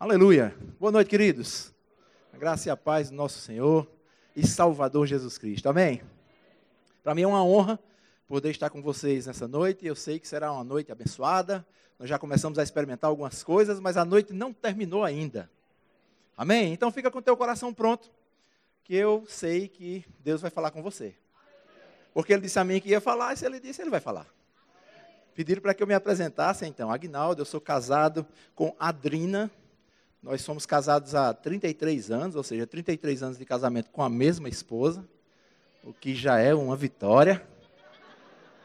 Aleluia. Boa noite, queridos. A graça e a paz do nosso Senhor e Salvador Jesus Cristo. Amém? Para mim é uma honra poder estar com vocês nessa noite. Eu sei que será uma noite abençoada. Nós já começamos a experimentar algumas coisas, mas a noite não terminou ainda. Amém? Então fica com o teu coração pronto, que eu sei que Deus vai falar com você. Porque ele disse a mim que ia falar, e se ele disse, ele vai falar. Pediram para que eu me apresentasse, então. Agnaldo, eu sou casado com Adrina, nós somos casados há 33 anos, ou seja, 33 anos de casamento com a mesma esposa, o que já é uma vitória.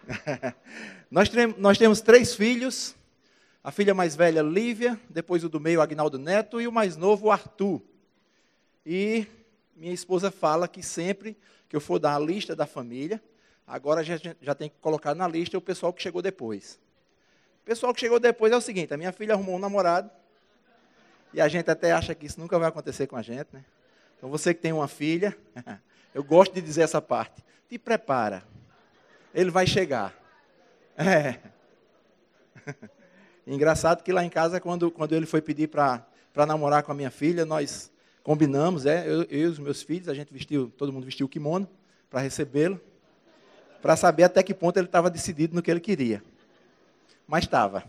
nós, nós temos três filhos, a filha mais velha, Lívia, depois o do meio, Agnaldo Neto, e o mais novo, Arthur. E minha esposa fala que sempre que eu for dar a lista da família, agora já, já tem que colocar na lista o pessoal que chegou depois. O pessoal que chegou depois é o seguinte: a minha filha arrumou um namorado, e a gente até acha que isso nunca vai acontecer com a gente, né? Então você que tem uma filha, eu gosto de dizer essa parte. Te prepara. Ele vai chegar. É. Engraçado que lá em casa, quando, quando ele foi pedir para namorar com a minha filha, nós combinamos, é, eu, eu, e os meus filhos, a gente vestiu, todo mundo vestiu o kimono para recebê-lo, para saber até que ponto ele estava decidido no que ele queria. Mas estava.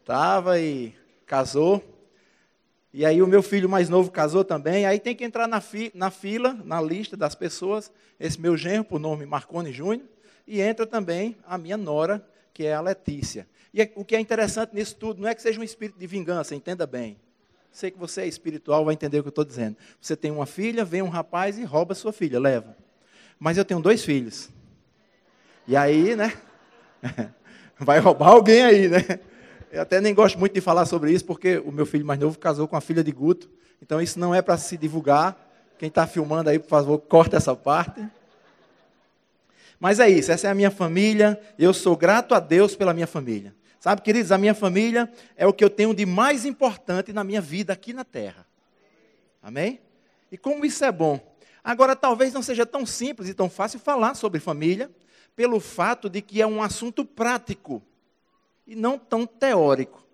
Estava e casou. E aí o meu filho mais novo casou também, aí tem que entrar na, fi, na fila, na lista das pessoas, esse meu genro, por nome Marconi Júnior, e entra também a minha nora, que é a Letícia. E é, o que é interessante nisso tudo, não é que seja um espírito de vingança, entenda bem. Sei que você é espiritual, vai entender o que eu estou dizendo. Você tem uma filha, vem um rapaz e rouba sua filha, leva. Mas eu tenho dois filhos. E aí, né? Vai roubar alguém aí, né? Eu até nem gosto muito de falar sobre isso, porque o meu filho mais novo casou com a filha de Guto. Então isso não é para se divulgar. Quem está filmando aí, por favor, corta essa parte. Mas é isso, essa é a minha família. Eu sou grato a Deus pela minha família. Sabe, queridos, a minha família é o que eu tenho de mais importante na minha vida aqui na terra. Amém? E como isso é bom. Agora, talvez não seja tão simples e tão fácil falar sobre família, pelo fato de que é um assunto prático e não tão teórico.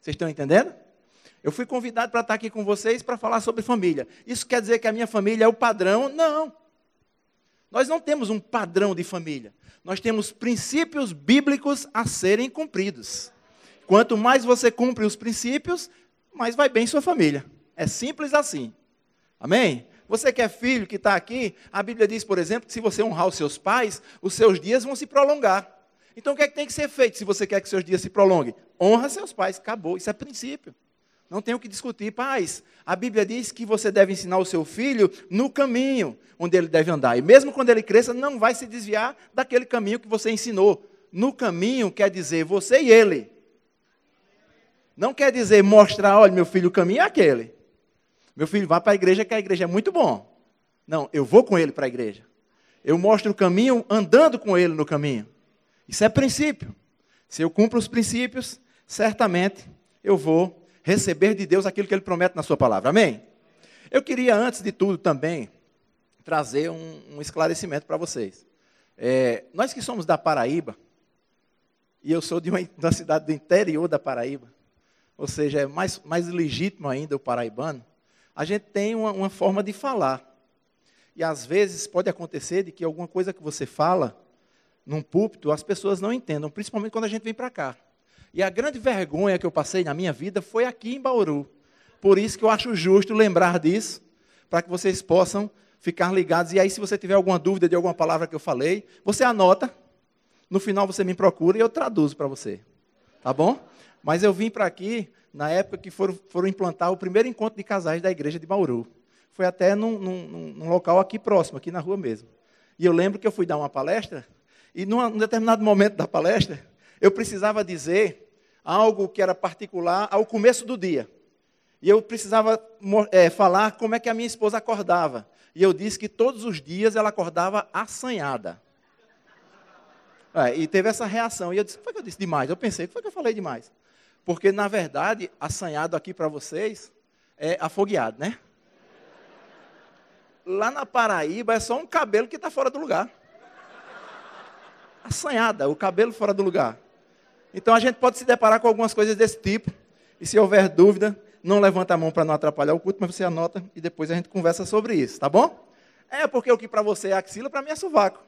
Vocês estão entendendo? Eu fui convidado para estar aqui com vocês para falar sobre família. Isso quer dizer que a minha família é o padrão? Não. Nós não temos um padrão de família. Nós temos princípios bíblicos a serem cumpridos. Quanto mais você cumpre os princípios, mais vai bem sua família. É simples assim. Amém? Você que é filho, que está aqui, a Bíblia diz, por exemplo, que se você honrar os seus pais, os seus dias vão se prolongar. Então o que é que tem que ser feito se você quer que seus dias se prolonguem? Honra seus pais, acabou, isso é princípio. Não tem o que discutir. Pais, a Bíblia diz que você deve ensinar o seu filho no caminho onde ele deve andar. E mesmo quando ele cresça, não vai se desviar daquele caminho que você ensinou. No caminho quer dizer você e ele. Não quer dizer mostrar, olha, meu filho, o caminho é aquele. Meu filho, vá para a igreja, que a igreja é muito bom. Não, eu vou com ele para a igreja. Eu mostro o caminho andando com ele no caminho. Isso é princípio. Se eu cumpro os princípios, certamente eu vou receber de Deus aquilo que Ele promete na Sua palavra. Amém? Eu queria, antes de tudo, também trazer um, um esclarecimento para vocês. É, nós que somos da Paraíba, e eu sou de uma, uma cidade do interior da Paraíba, ou seja, é mais, mais legítimo ainda o paraibano, a gente tem uma, uma forma de falar. E às vezes pode acontecer de que alguma coisa que você fala num púlpito, as pessoas não entendam, principalmente quando a gente vem para cá. E a grande vergonha que eu passei na minha vida foi aqui em Bauru. Por isso que eu acho justo lembrar disso, para que vocês possam ficar ligados. E aí, se você tiver alguma dúvida de alguma palavra que eu falei, você anota. No final você me procura e eu traduzo para você. Tá bom? Mas eu vim para aqui na época que foram, foram, implantar o primeiro encontro de casais da igreja de Bauru. Foi até num, num, num local aqui próximo, aqui na rua mesmo. E eu lembro que eu fui dar uma palestra e num determinado momento da palestra, eu precisava dizer algo que era particular ao começo do dia. E eu precisava é, falar como é que a minha esposa acordava. E eu disse que todos os dias ela acordava assanhada. É, e teve essa reação. E eu disse, foi que eu disse demais? Eu pensei, que foi que eu falei demais? Porque, na verdade, assanhado aqui para vocês é afogueado, né? Lá na Paraíba é só um cabelo que está fora do lugar assanhada, o cabelo fora do lugar. Então a gente pode se deparar com algumas coisas desse tipo. E se houver dúvida, não levanta a mão para não atrapalhar o culto, mas você anota e depois a gente conversa sobre isso, tá bom? É porque o que para você é axila, para mim é sovaco.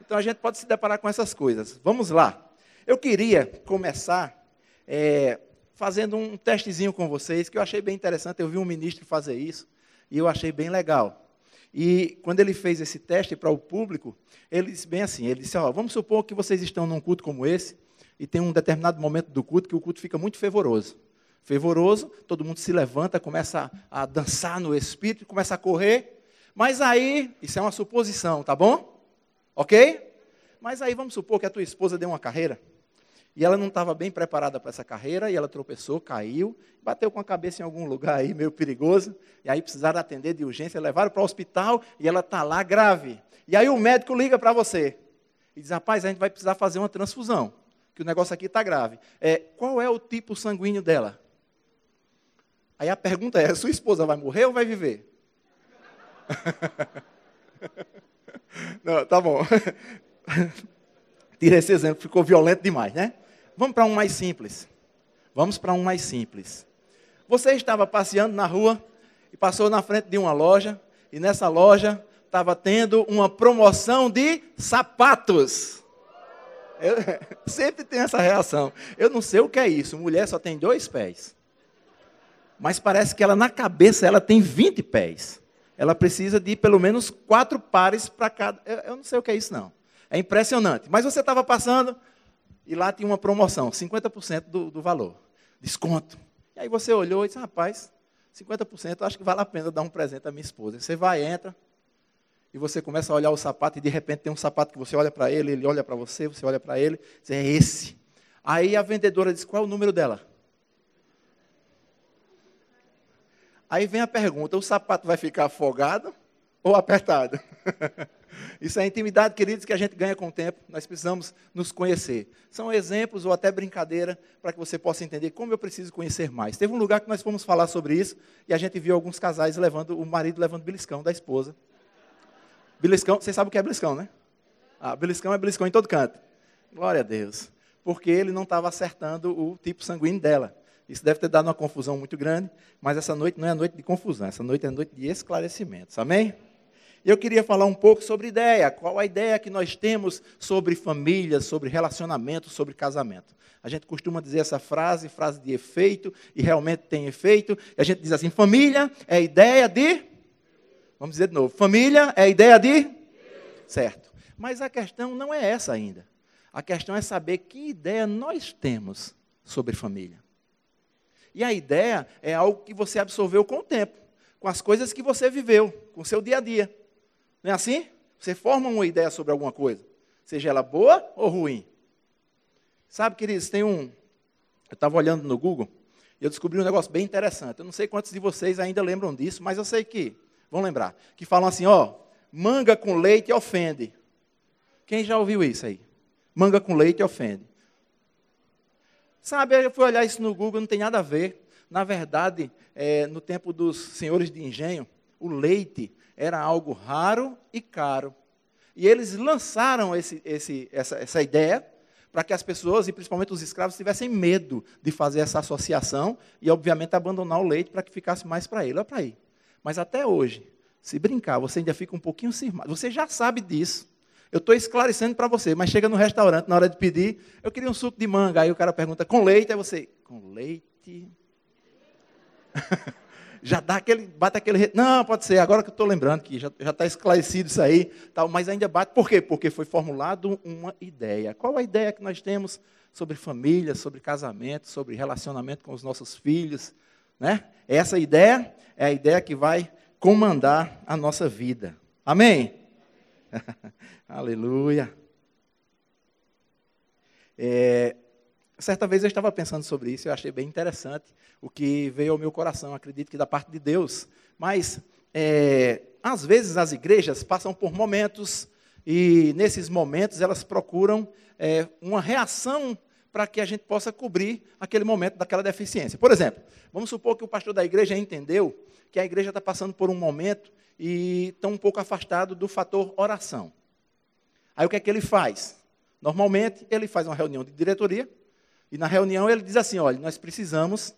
Então a gente pode se deparar com essas coisas. Vamos lá. Eu queria começar é, fazendo um testezinho com vocês, que eu achei bem interessante. Eu vi um ministro fazer isso e eu achei bem legal. E quando ele fez esse teste para o público, ele disse bem assim: ele disse, ó, vamos supor que vocês estão num culto como esse e tem um determinado momento do culto que o culto fica muito fervoroso. Fervoroso, todo mundo se levanta, começa a, dançar no espírito, começa a correr. Mas aí, isso é uma suposição, tá bom? Ok? Mas aí vamos supor que a tua esposa deu uma carreira e ela não estava bem preparada para essa carreira, e ela tropeçou, caiu, bateu com a cabeça em algum lugar aí meio perigoso, e aí precisaram atender de urgência, levaram para o hospital, e ela está lá grave. E aí o médico liga para você e diz: rapaz, a gente vai precisar fazer uma transfusão, que o negócio aqui está grave. É, qual é o tipo sanguíneo dela? Aí a pergunta é: sua esposa vai morrer ou vai viver? Não, tá bom. Tira esse exemplo, ficou violento demais, né? Vamos para um mais simples. Vamos para um mais simples. Você estava passeando na rua e passou na frente de uma loja, e nessa loja estava tendo uma promoção de sapatos. Eu, sempre tem essa reação. Eu não sei o que é isso. Mulher só tem dois pés. Mas parece que ela na cabeça ela tem 20 pés. Ela precisa de pelo menos quatro pares para cada. Eu, eu não sei o que é isso, não. É impressionante. Mas você estava passando e lá tinha uma promoção, 50% do, do valor. Desconto. E aí você olhou e disse, rapaz, 50%, acho que vale a pena dar um presente à minha esposa. Você vai, entra, e você começa a olhar o sapato, e de repente tem um sapato que você olha para ele, ele olha para você, você olha para ele, diz, é esse. Aí a vendedora diz, qual é o número dela? Aí vem a pergunta, o sapato vai ficar afogado ou apertado? Isso é intimidade, queridos, que a gente ganha com o tempo. Nós precisamos nos conhecer. São exemplos ou até brincadeira para que você possa entender como eu preciso conhecer mais. Teve um lugar que nós fomos falar sobre isso e a gente viu alguns casais levando, o marido levando beliscão da esposa. Beliscão, você sabe o que é beliscão, né? Ah, beliscão é beliscão em todo canto. Glória a Deus. Porque ele não estava acertando o tipo sanguíneo dela. Isso deve ter dado uma confusão muito grande, mas essa noite não é noite de confusão, essa noite é noite de esclarecimentos. Amém? Eu queria falar um pouco sobre ideia. Qual a ideia que nós temos sobre família, sobre relacionamento, sobre casamento? A gente costuma dizer essa frase, frase de efeito, e realmente tem efeito. E a gente diz assim: família é ideia de. Vamos dizer de novo: família é ideia de. Certo. Mas a questão não é essa ainda. A questão é saber que ideia nós temos sobre família. E a ideia é algo que você absorveu com o tempo, com as coisas que você viveu, com o seu dia a dia. Não é assim? Você forma uma ideia sobre alguma coisa, seja ela boa ou ruim. Sabe, queridos, tem um. Eu estava olhando no Google e eu descobri um negócio bem interessante. Eu não sei quantos de vocês ainda lembram disso, mas eu sei que vão lembrar. Que falam assim: ó, manga com leite ofende. Quem já ouviu isso aí? Manga com leite ofende. Sabe, eu fui olhar isso no Google, não tem nada a ver. Na verdade, é, no tempo dos senhores de engenho, o leite era algo raro e caro. E eles lançaram esse, esse, essa, essa ideia para que as pessoas, e principalmente os escravos, tivessem medo de fazer essa associação e, obviamente, abandonar o leite para que ficasse mais para ele. Olha para aí. Mas até hoje, se brincar, você ainda fica um pouquinho cismado. Você já sabe disso. Eu estou esclarecendo para você, mas chega no restaurante, na hora de pedir, eu queria um suco de manga. Aí o cara pergunta, com leite? Aí você, com leite? já dá aquele, bate aquele. Não, pode ser, agora que eu estou lembrando que já está esclarecido isso aí, tal, mas ainda bate. Por quê? Porque foi formulado uma ideia. Qual a ideia que nós temos sobre família, sobre casamento, sobre relacionamento com os nossos filhos? Né? Essa ideia é a ideia que vai comandar a nossa vida. Amém? Aleluia. É, Certa vez eu estava pensando sobre isso, eu achei bem interessante o que veio ao meu coração, acredito que da parte de Deus. Mas, é, às vezes, as igrejas passam por momentos, e nesses momentos elas procuram é, uma reação para que a gente possa cobrir aquele momento daquela deficiência. Por exemplo, vamos supor que o pastor da igreja entendeu que a igreja está passando por um momento e está um pouco afastado do fator oração. Aí o que é que ele faz? Normalmente, ele faz uma reunião de diretoria e na reunião ele diz assim: olha, nós precisamos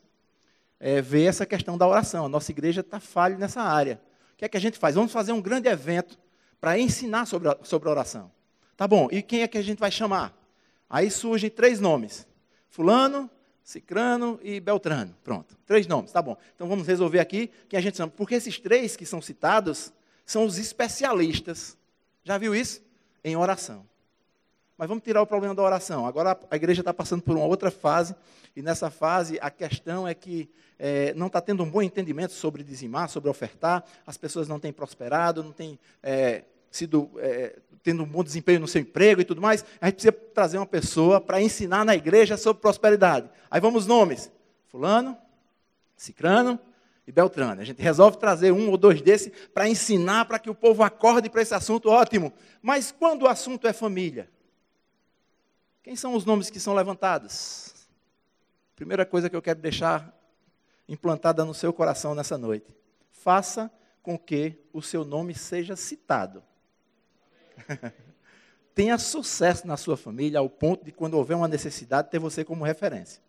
é, ver essa questão da oração. A nossa igreja está falha nessa área. O que é que a gente faz? Vamos fazer um grande evento para ensinar sobre sobre a oração. Tá bom, e quem é que a gente vai chamar? Aí surgem três nomes: Fulano, Cicrano e Beltrano. Pronto, três nomes, tá bom. Então vamos resolver aqui quem a gente chama. Porque esses três que são citados são os especialistas. Já viu isso? Em oração. Mas vamos tirar o problema da oração. Agora a igreja está passando por uma outra fase, e nessa fase a questão é que é, não está tendo um bom entendimento sobre dizimar, sobre ofertar, as pessoas não têm prosperado, não têm é, sido é, tendo um bom desempenho no seu emprego e tudo mais. A gente precisa trazer uma pessoa para ensinar na igreja sobre prosperidade. Aí vamos nomes: Fulano, Cicrano e Beltrano. A gente resolve trazer um ou dois desses para ensinar, para que o povo acorde para esse assunto, ótimo. Mas quando o assunto é família? Quem são os nomes que são levantados? Primeira coisa que eu quero deixar implantada no seu coração nessa noite. Faça com que o seu nome seja citado. Tenha sucesso na sua família ao ponto de, quando houver uma necessidade, ter você como referência.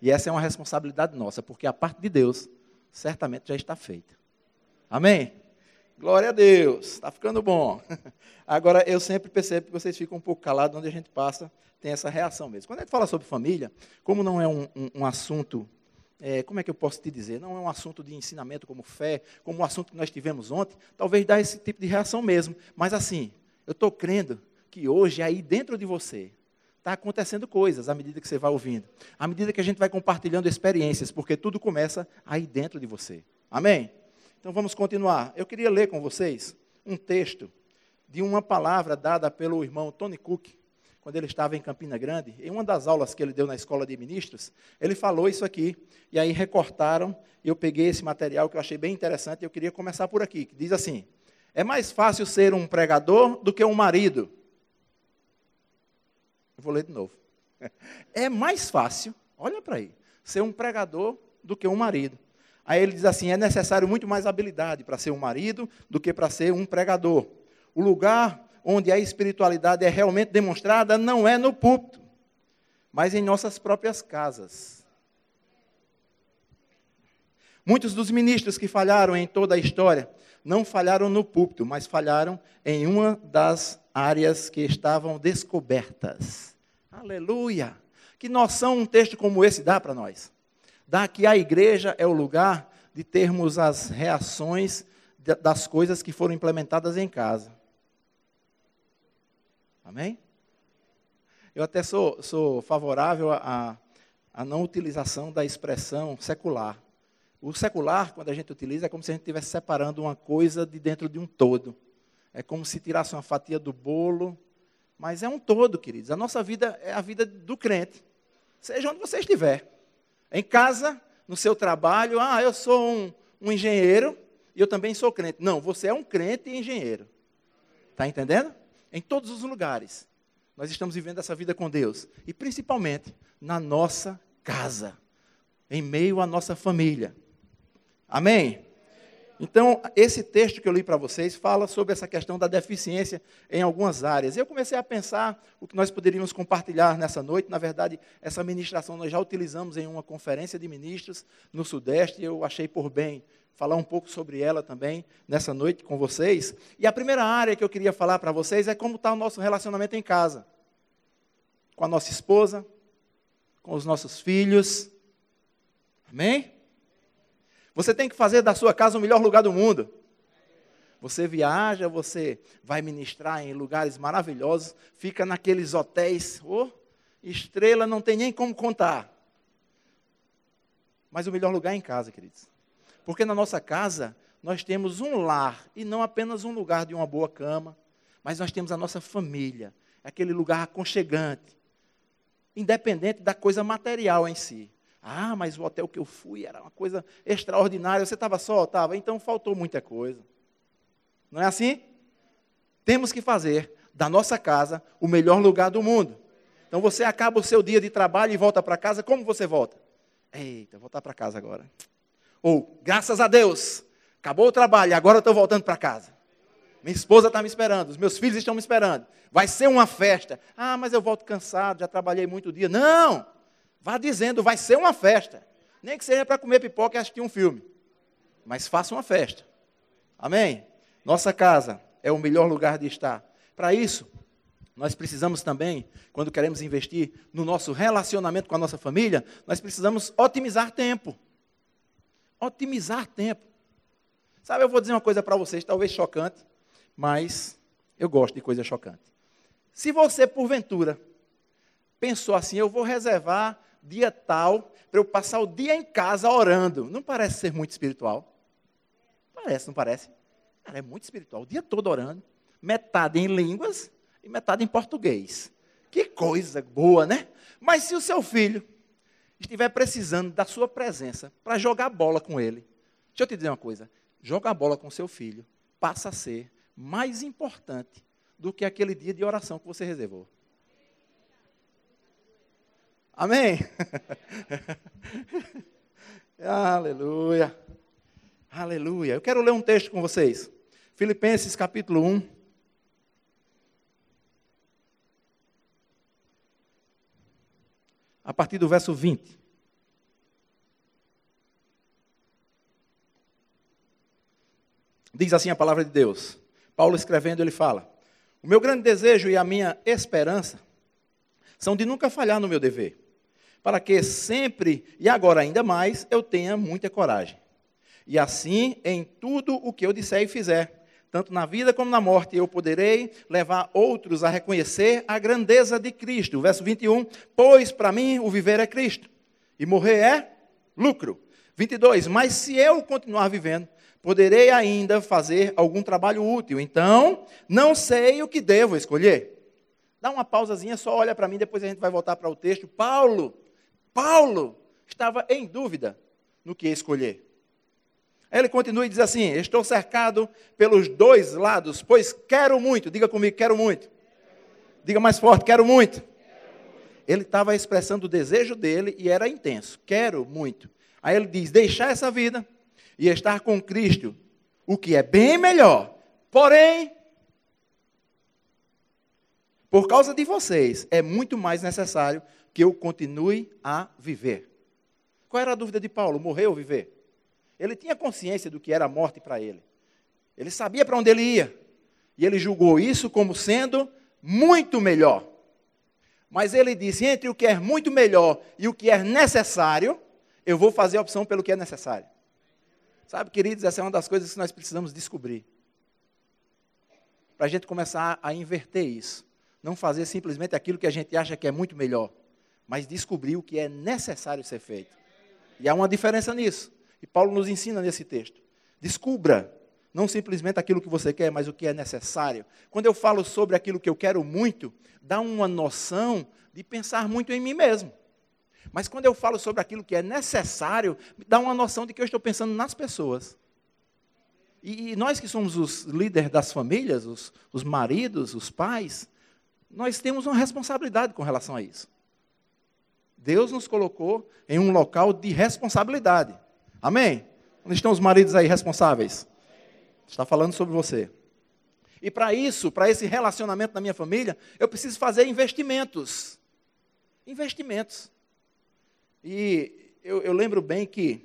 E essa é uma responsabilidade nossa, porque a parte de Deus certamente já está feita. Amém? Glória a Deus, está ficando bom. Agora, eu sempre percebo que vocês ficam um pouco calados onde a gente passa, tem essa reação mesmo. Quando a gente fala sobre família, como não é um, um, um assunto, é, como é que eu posso te dizer? Não é um assunto de ensinamento como fé, como o assunto que nós tivemos ontem, talvez dá esse tipo de reação mesmo. Mas assim, eu estou crendo que hoje, aí dentro de você, está acontecendo coisas à medida que você vai ouvindo, à medida que a gente vai compartilhando experiências, porque tudo começa aí dentro de você. Amém? Então vamos continuar. Eu queria ler com vocês um texto de uma palavra dada pelo irmão Tony Cook, quando ele estava em Campina Grande, em uma das aulas que ele deu na escola de ministros, ele falou isso aqui, e aí recortaram, e eu peguei esse material que eu achei bem interessante, e eu queria começar por aqui, que diz assim: É mais fácil ser um pregador do que um marido. Eu vou ler de novo. É mais fácil, olha para aí, ser um pregador do que um marido. Aí ele diz assim: é necessário muito mais habilidade para ser um marido do que para ser um pregador. O lugar onde a espiritualidade é realmente demonstrada não é no púlpito, mas em nossas próprias casas. Muitos dos ministros que falharam em toda a história não falharam no púlpito, mas falharam em uma das áreas que estavam descobertas. Aleluia! Que noção um texto como esse dá para nós? Dá que a igreja é o lugar de termos as reações das coisas que foram implementadas em casa. Amém? Eu até sou, sou favorável à não utilização da expressão secular. O secular, quando a gente utiliza, é como se a gente estivesse separando uma coisa de dentro de um todo. É como se tirasse uma fatia do bolo, mas é um todo, queridos. A nossa vida é a vida do crente, seja onde você estiver. Em casa, no seu trabalho, ah, eu sou um, um engenheiro e eu também sou crente. Não, você é um crente e engenheiro. Está entendendo? Em todos os lugares. Nós estamos vivendo essa vida com Deus. E principalmente na nossa casa. Em meio à nossa família. Amém? Então, esse texto que eu li para vocês fala sobre essa questão da deficiência em algumas áreas. Eu comecei a pensar o que nós poderíamos compartilhar nessa noite. Na verdade, essa ministração nós já utilizamos em uma conferência de ministros no Sudeste, e eu achei por bem falar um pouco sobre ela também nessa noite com vocês. E a primeira área que eu queria falar para vocês é como está o nosso relacionamento em casa. Com a nossa esposa, com os nossos filhos. Amém? Você tem que fazer da sua casa o melhor lugar do mundo. Você viaja, você vai ministrar em lugares maravilhosos, fica naqueles hotéis, oh, estrela não tem nem como contar. Mas o melhor lugar é em casa, queridos. Porque na nossa casa nós temos um lar e não apenas um lugar de uma boa cama, mas nós temos a nossa família, aquele lugar aconchegante, independente da coisa material em si. Ah, mas o hotel que eu fui era uma coisa extraordinária. Você estava só? Estava. Então faltou muita coisa. Não é assim? Temos que fazer da nossa casa o melhor lugar do mundo. Então você acaba o seu dia de trabalho e volta para casa. Como você volta? Eita, voltar para casa agora. Ou, graças a Deus, acabou o trabalho, agora estou voltando para casa. Minha esposa está me esperando, os meus filhos estão me esperando. Vai ser uma festa. Ah, mas eu volto cansado, já trabalhei muito dia. Não! Vá dizendo, vai ser uma festa. Nem que seja para comer pipoca e assistir um filme. Mas faça uma festa. Amém? Nossa casa é o melhor lugar de estar. Para isso, nós precisamos também, quando queremos investir no nosso relacionamento com a nossa família, nós precisamos otimizar tempo. Otimizar tempo. Sabe, eu vou dizer uma coisa para vocês, talvez chocante, mas eu gosto de coisa chocante. Se você, porventura, pensou assim, eu vou reservar dia tal para eu passar o dia em casa orando, não parece ser muito espiritual? Parece, não parece? Cara, é muito espiritual, o dia todo orando, metade em línguas e metade em português. Que coisa boa, né? Mas se o seu filho estiver precisando da sua presença para jogar bola com ele, deixa eu te dizer uma coisa: jogar bola com seu filho passa a ser mais importante do que aquele dia de oração que você reservou. Amém? Aleluia. Aleluia. Eu quero ler um texto com vocês. Filipenses capítulo 1. A partir do verso 20. Diz assim a palavra de Deus. Paulo escrevendo, ele fala: O meu grande desejo e a minha esperança são de nunca falhar no meu dever, para que sempre e agora ainda mais eu tenha muita coragem. E assim, em tudo o que eu disser e fizer, tanto na vida como na morte, eu poderei levar outros a reconhecer a grandeza de Cristo. Verso 21, pois para mim o viver é Cristo, e morrer é lucro. 22, mas se eu continuar vivendo, poderei ainda fazer algum trabalho útil. Então, não sei o que devo escolher. Dá uma pausazinha, só olha para mim, depois a gente vai voltar para o texto. Paulo, Paulo estava em dúvida no que escolher. Aí ele continua e diz assim: Estou cercado pelos dois lados, pois quero muito. Diga comigo, quero muito. Diga mais forte, quero muito. Ele estava expressando o desejo dele e era intenso. Quero muito. Aí ele diz: Deixar essa vida e estar com Cristo, o que é bem melhor. Porém, por causa de vocês, é muito mais necessário que eu continue a viver. Qual era a dúvida de Paulo? Morrer ou viver? Ele tinha consciência do que era a morte para ele. Ele sabia para onde ele ia. E ele julgou isso como sendo muito melhor. Mas ele disse: entre o que é muito melhor e o que é necessário, eu vou fazer a opção pelo que é necessário. Sabe, queridos, essa é uma das coisas que nós precisamos descobrir. Para a gente começar a inverter isso. Não fazer simplesmente aquilo que a gente acha que é muito melhor, mas descobrir o que é necessário ser feito. E há uma diferença nisso. E Paulo nos ensina nesse texto. Descubra não simplesmente aquilo que você quer, mas o que é necessário. Quando eu falo sobre aquilo que eu quero muito, dá uma noção de pensar muito em mim mesmo. Mas quando eu falo sobre aquilo que é necessário, dá uma noção de que eu estou pensando nas pessoas. E, nós que somos os líderes das famílias, os, os maridos, os pais, nós temos uma responsabilidade com relação a isso. Deus nos colocou em um local de responsabilidade. Amém? Onde estão os maridos aí responsáveis? Está falando sobre você. E para isso, para esse relacionamento na minha família, eu preciso fazer investimentos. Investimentos. E eu, eu lembro bem que,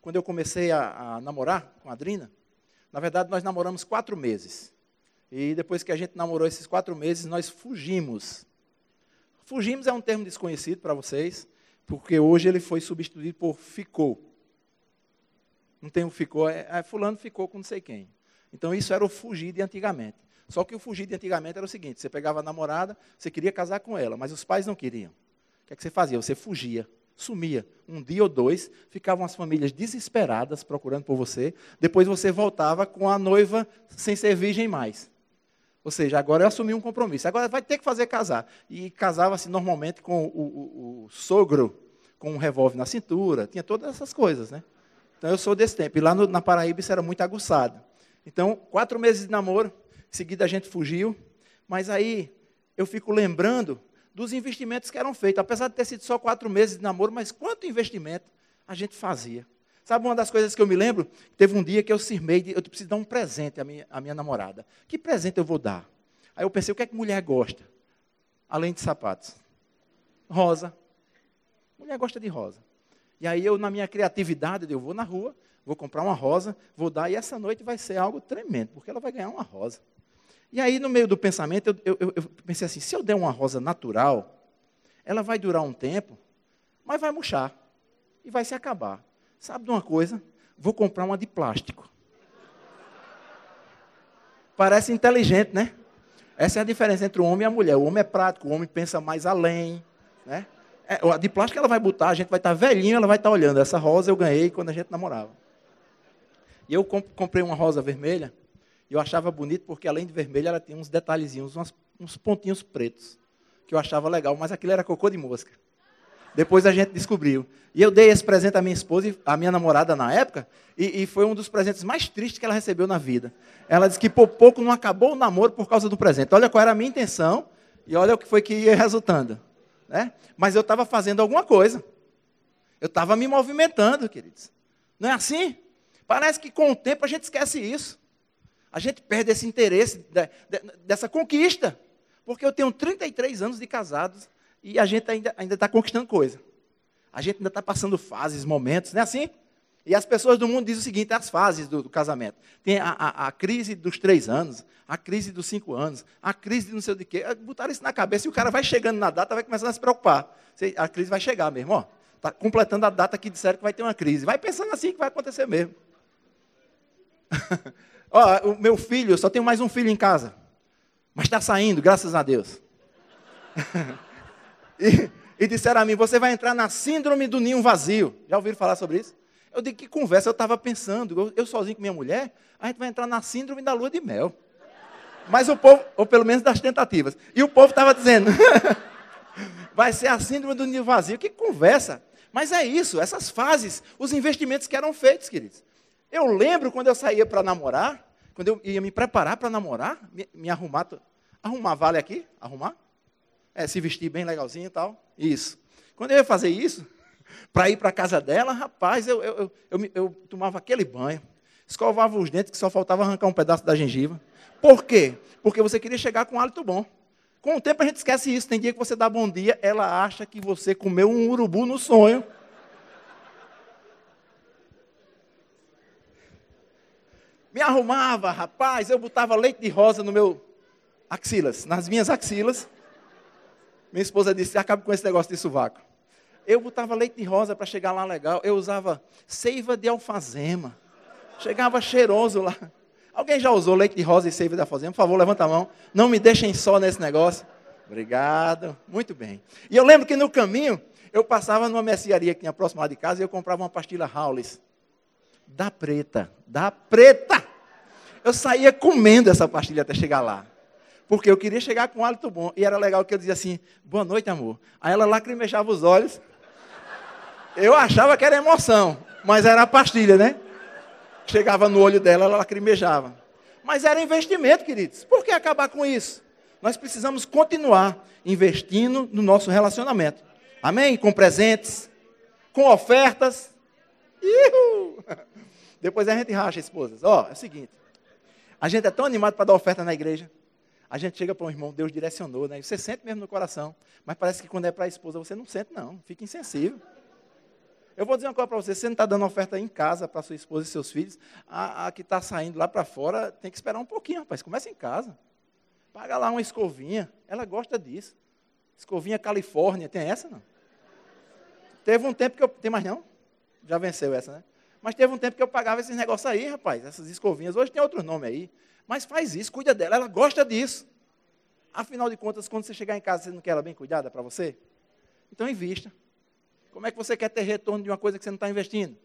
quando eu comecei a, a namorar com a Adrina, na verdade nós namoramos quatro meses. E depois que a gente namorou esses quatro meses, nós fugimos. Fugimos é um termo desconhecido para vocês, porque hoje ele foi substituído por ficou. Não tem o ficou, é, é, fulano ficou com não sei quem. Então isso era o fugir de antigamente. Só que o fugir de antigamente era o seguinte: você pegava a namorada, você queria casar com ela, mas os pais não queriam. O que, é que você fazia? Você fugia sumia. Um dia ou dois, ficavam as famílias desesperadas procurando por você. Depois você voltava com a noiva sem ser virgem mais. Ou seja, agora eu assumi um compromisso. Agora vai ter que fazer casar. E casava-se normalmente com o, o, o, sogro, com um revólver na cintura. Tinha todas essas coisas, né? Então eu sou desse tempo. E lá no, na Paraíba isso era muito aguçado. Então, quatro meses de namoro, em seguida a gente fugiu. Mas aí eu fico lembrando dos investimentos que eram feitos. Apesar de ter sido só quatro meses de namoro, mas quanto investimento a gente fazia. Sabe uma das coisas que eu me lembro? Teve um dia que eu cismei, de, eu preciso dar um presente à minha, à minha namorada. Que presente eu vou dar? Aí eu pensei, o que é que mulher gosta? Além de sapatos. Rosa. Mulher gosta de rosa. E aí eu, na minha criatividade, eu vou na rua, vou comprar uma rosa, vou dar, e essa noite vai ser algo tremendo, porque ela vai ganhar uma rosa. E aí, no meio do pensamento, eu, eu, eu pensei assim: se eu der uma rosa natural, ela vai durar um tempo, mas vai murchar e vai se acabar. Sabe de uma coisa? Vou comprar uma de plástico. Parece inteligente, né? Essa é a diferença entre o homem e a mulher. O homem é prático, o homem pensa mais além, né? É, a de plástico ela vai botar, a gente vai estar velhinho, ela vai estar olhando. Essa rosa eu ganhei quando a gente namorava. E eu comprei uma rosa vermelha, e eu achava bonito porque além de vermelha ela tinha uns detalhezinhos, uns pontinhos pretos, que eu achava legal, mas aquilo era cocô de mosca. Depois a gente descobriu. E eu dei esse presente à minha esposa, à minha namorada na época, e, e, foi um dos presentes mais tristes que ela recebeu na vida. Ela disse que por pouco não acabou o namoro por causa do presente. Olha qual era a minha intenção e olha o que foi que ia resultando. Né? Mas eu estava fazendo alguma coisa. Eu estava me movimentando, queridos. Não é assim? Parece que com o tempo a gente esquece isso. A gente perde esse interesse de, de, dessa conquista. Porque eu tenho 33 anos de casados e a gente ainda está conquistando coisa. A gente ainda está passando fases, momentos, não é assim? E as pessoas do mundo dizem o seguinte: as fases do, do casamento. Tem a, a, a, crise dos três anos, a crise dos cinco anos, a crise de não sei o de quê. Botaram isso na cabeça e o cara vai chegando na data, vai começando a se preocupar. A crise vai chegar mesmo, ó. Está completando a data que disseram que vai ter uma crise. Vai pensando assim que vai acontecer mesmo. ó, o meu filho, eu só tenho mais um filho em casa. Mas está saindo, graças a Deus. E, e disseram a mim: você vai entrar na síndrome do ninho vazio. Já ouviram falar sobre isso? Eu digo: que conversa? Eu estava pensando, eu, eu, sozinho com minha mulher, a gente vai entrar na síndrome da lua de mel. Mas o povo, ou pelo menos das tentativas. E o povo estava dizendo: vai ser a síndrome do ninho vazio. Que conversa? Mas é isso, essas fases, os investimentos que eram feitos, queridos. Eu lembro quando eu saía para namorar, quando eu ia me preparar para namorar, me, me arrumar. Arrumar vale aqui? Arrumar? É, se vestir bem legalzinho e tal. Isso. Quando eu ia fazer isso, para ir para a casa dela, rapaz, eu, eu, eu, eu, tomava aquele banho, escovava os dentes, que só faltava arrancar um pedaço da gengiva. Por quê? Porque você queria chegar com um hálito bom. Com o tempo a gente esquece isso. Tem dia que você dá bom dia, ela acha que você comeu um urubu no sonho. Me arrumava, rapaz, eu botava leite de rosa no meu axilas, nas minhas axilas. Minha esposa disse: acabe com esse negócio de sovaco. Eu botava leite de rosa para chegar lá legal. Eu usava seiva de alfazema. Chegava cheiroso lá. Alguém já usou leite de rosa e seiva de alfazema? Por favor, levanta a mão. Não me deixem só nesse negócio. Obrigado. Muito bem. E eu lembro que no caminho, eu passava numa mercearia que tinha próximo lá de casa e eu comprava uma pastilha Howlis. Da preta. Da preta. Eu saía comendo essa pastilha até chegar lá. Porque eu queria chegar com um hálito bom. E era legal que eu dizia assim, boa noite, amor. Aí ela lacrimejava os olhos. Eu achava que era emoção, mas era a pastilha, né? Chegava no olho dela, ela lacrimejava. Mas era investimento, queridos. Por que acabar com isso? Nós precisamos continuar investindo no nosso relacionamento. Amém? Com presentes, com ofertas. Ihu! Depois a gente racha, esposas. Ó, oh, é o seguinte. A gente é tão animado para dar oferta na igreja. A gente chega para um irmão, Deus direcionou, né? Você sente mesmo no coração. Mas parece que quando é para a esposa, você não sente, não. Fica insensível. Eu vou dizer uma coisa para você: você não está dando oferta em casa para sua esposa e seus filhos, a, a que está saindo lá para fora tem que esperar um pouquinho, rapaz. Começa em casa. Paga lá uma escovinha. Ela gosta disso. Escovinha Califórnia, tem essa não? Teve um tempo que eu. Tem mais não? Já venceu essa, né? Mas teve um tempo que eu pagava esses negócios aí, rapaz, essas escovinhas. Hoje tem outro nome aí. Mas faz isso, cuida dela, ela gosta disso. Afinal de contas, quando você chegar em casa, você não quer ela bem cuidada para você? Então invista. Como é que você quer ter retorno de uma coisa que você não está investindo?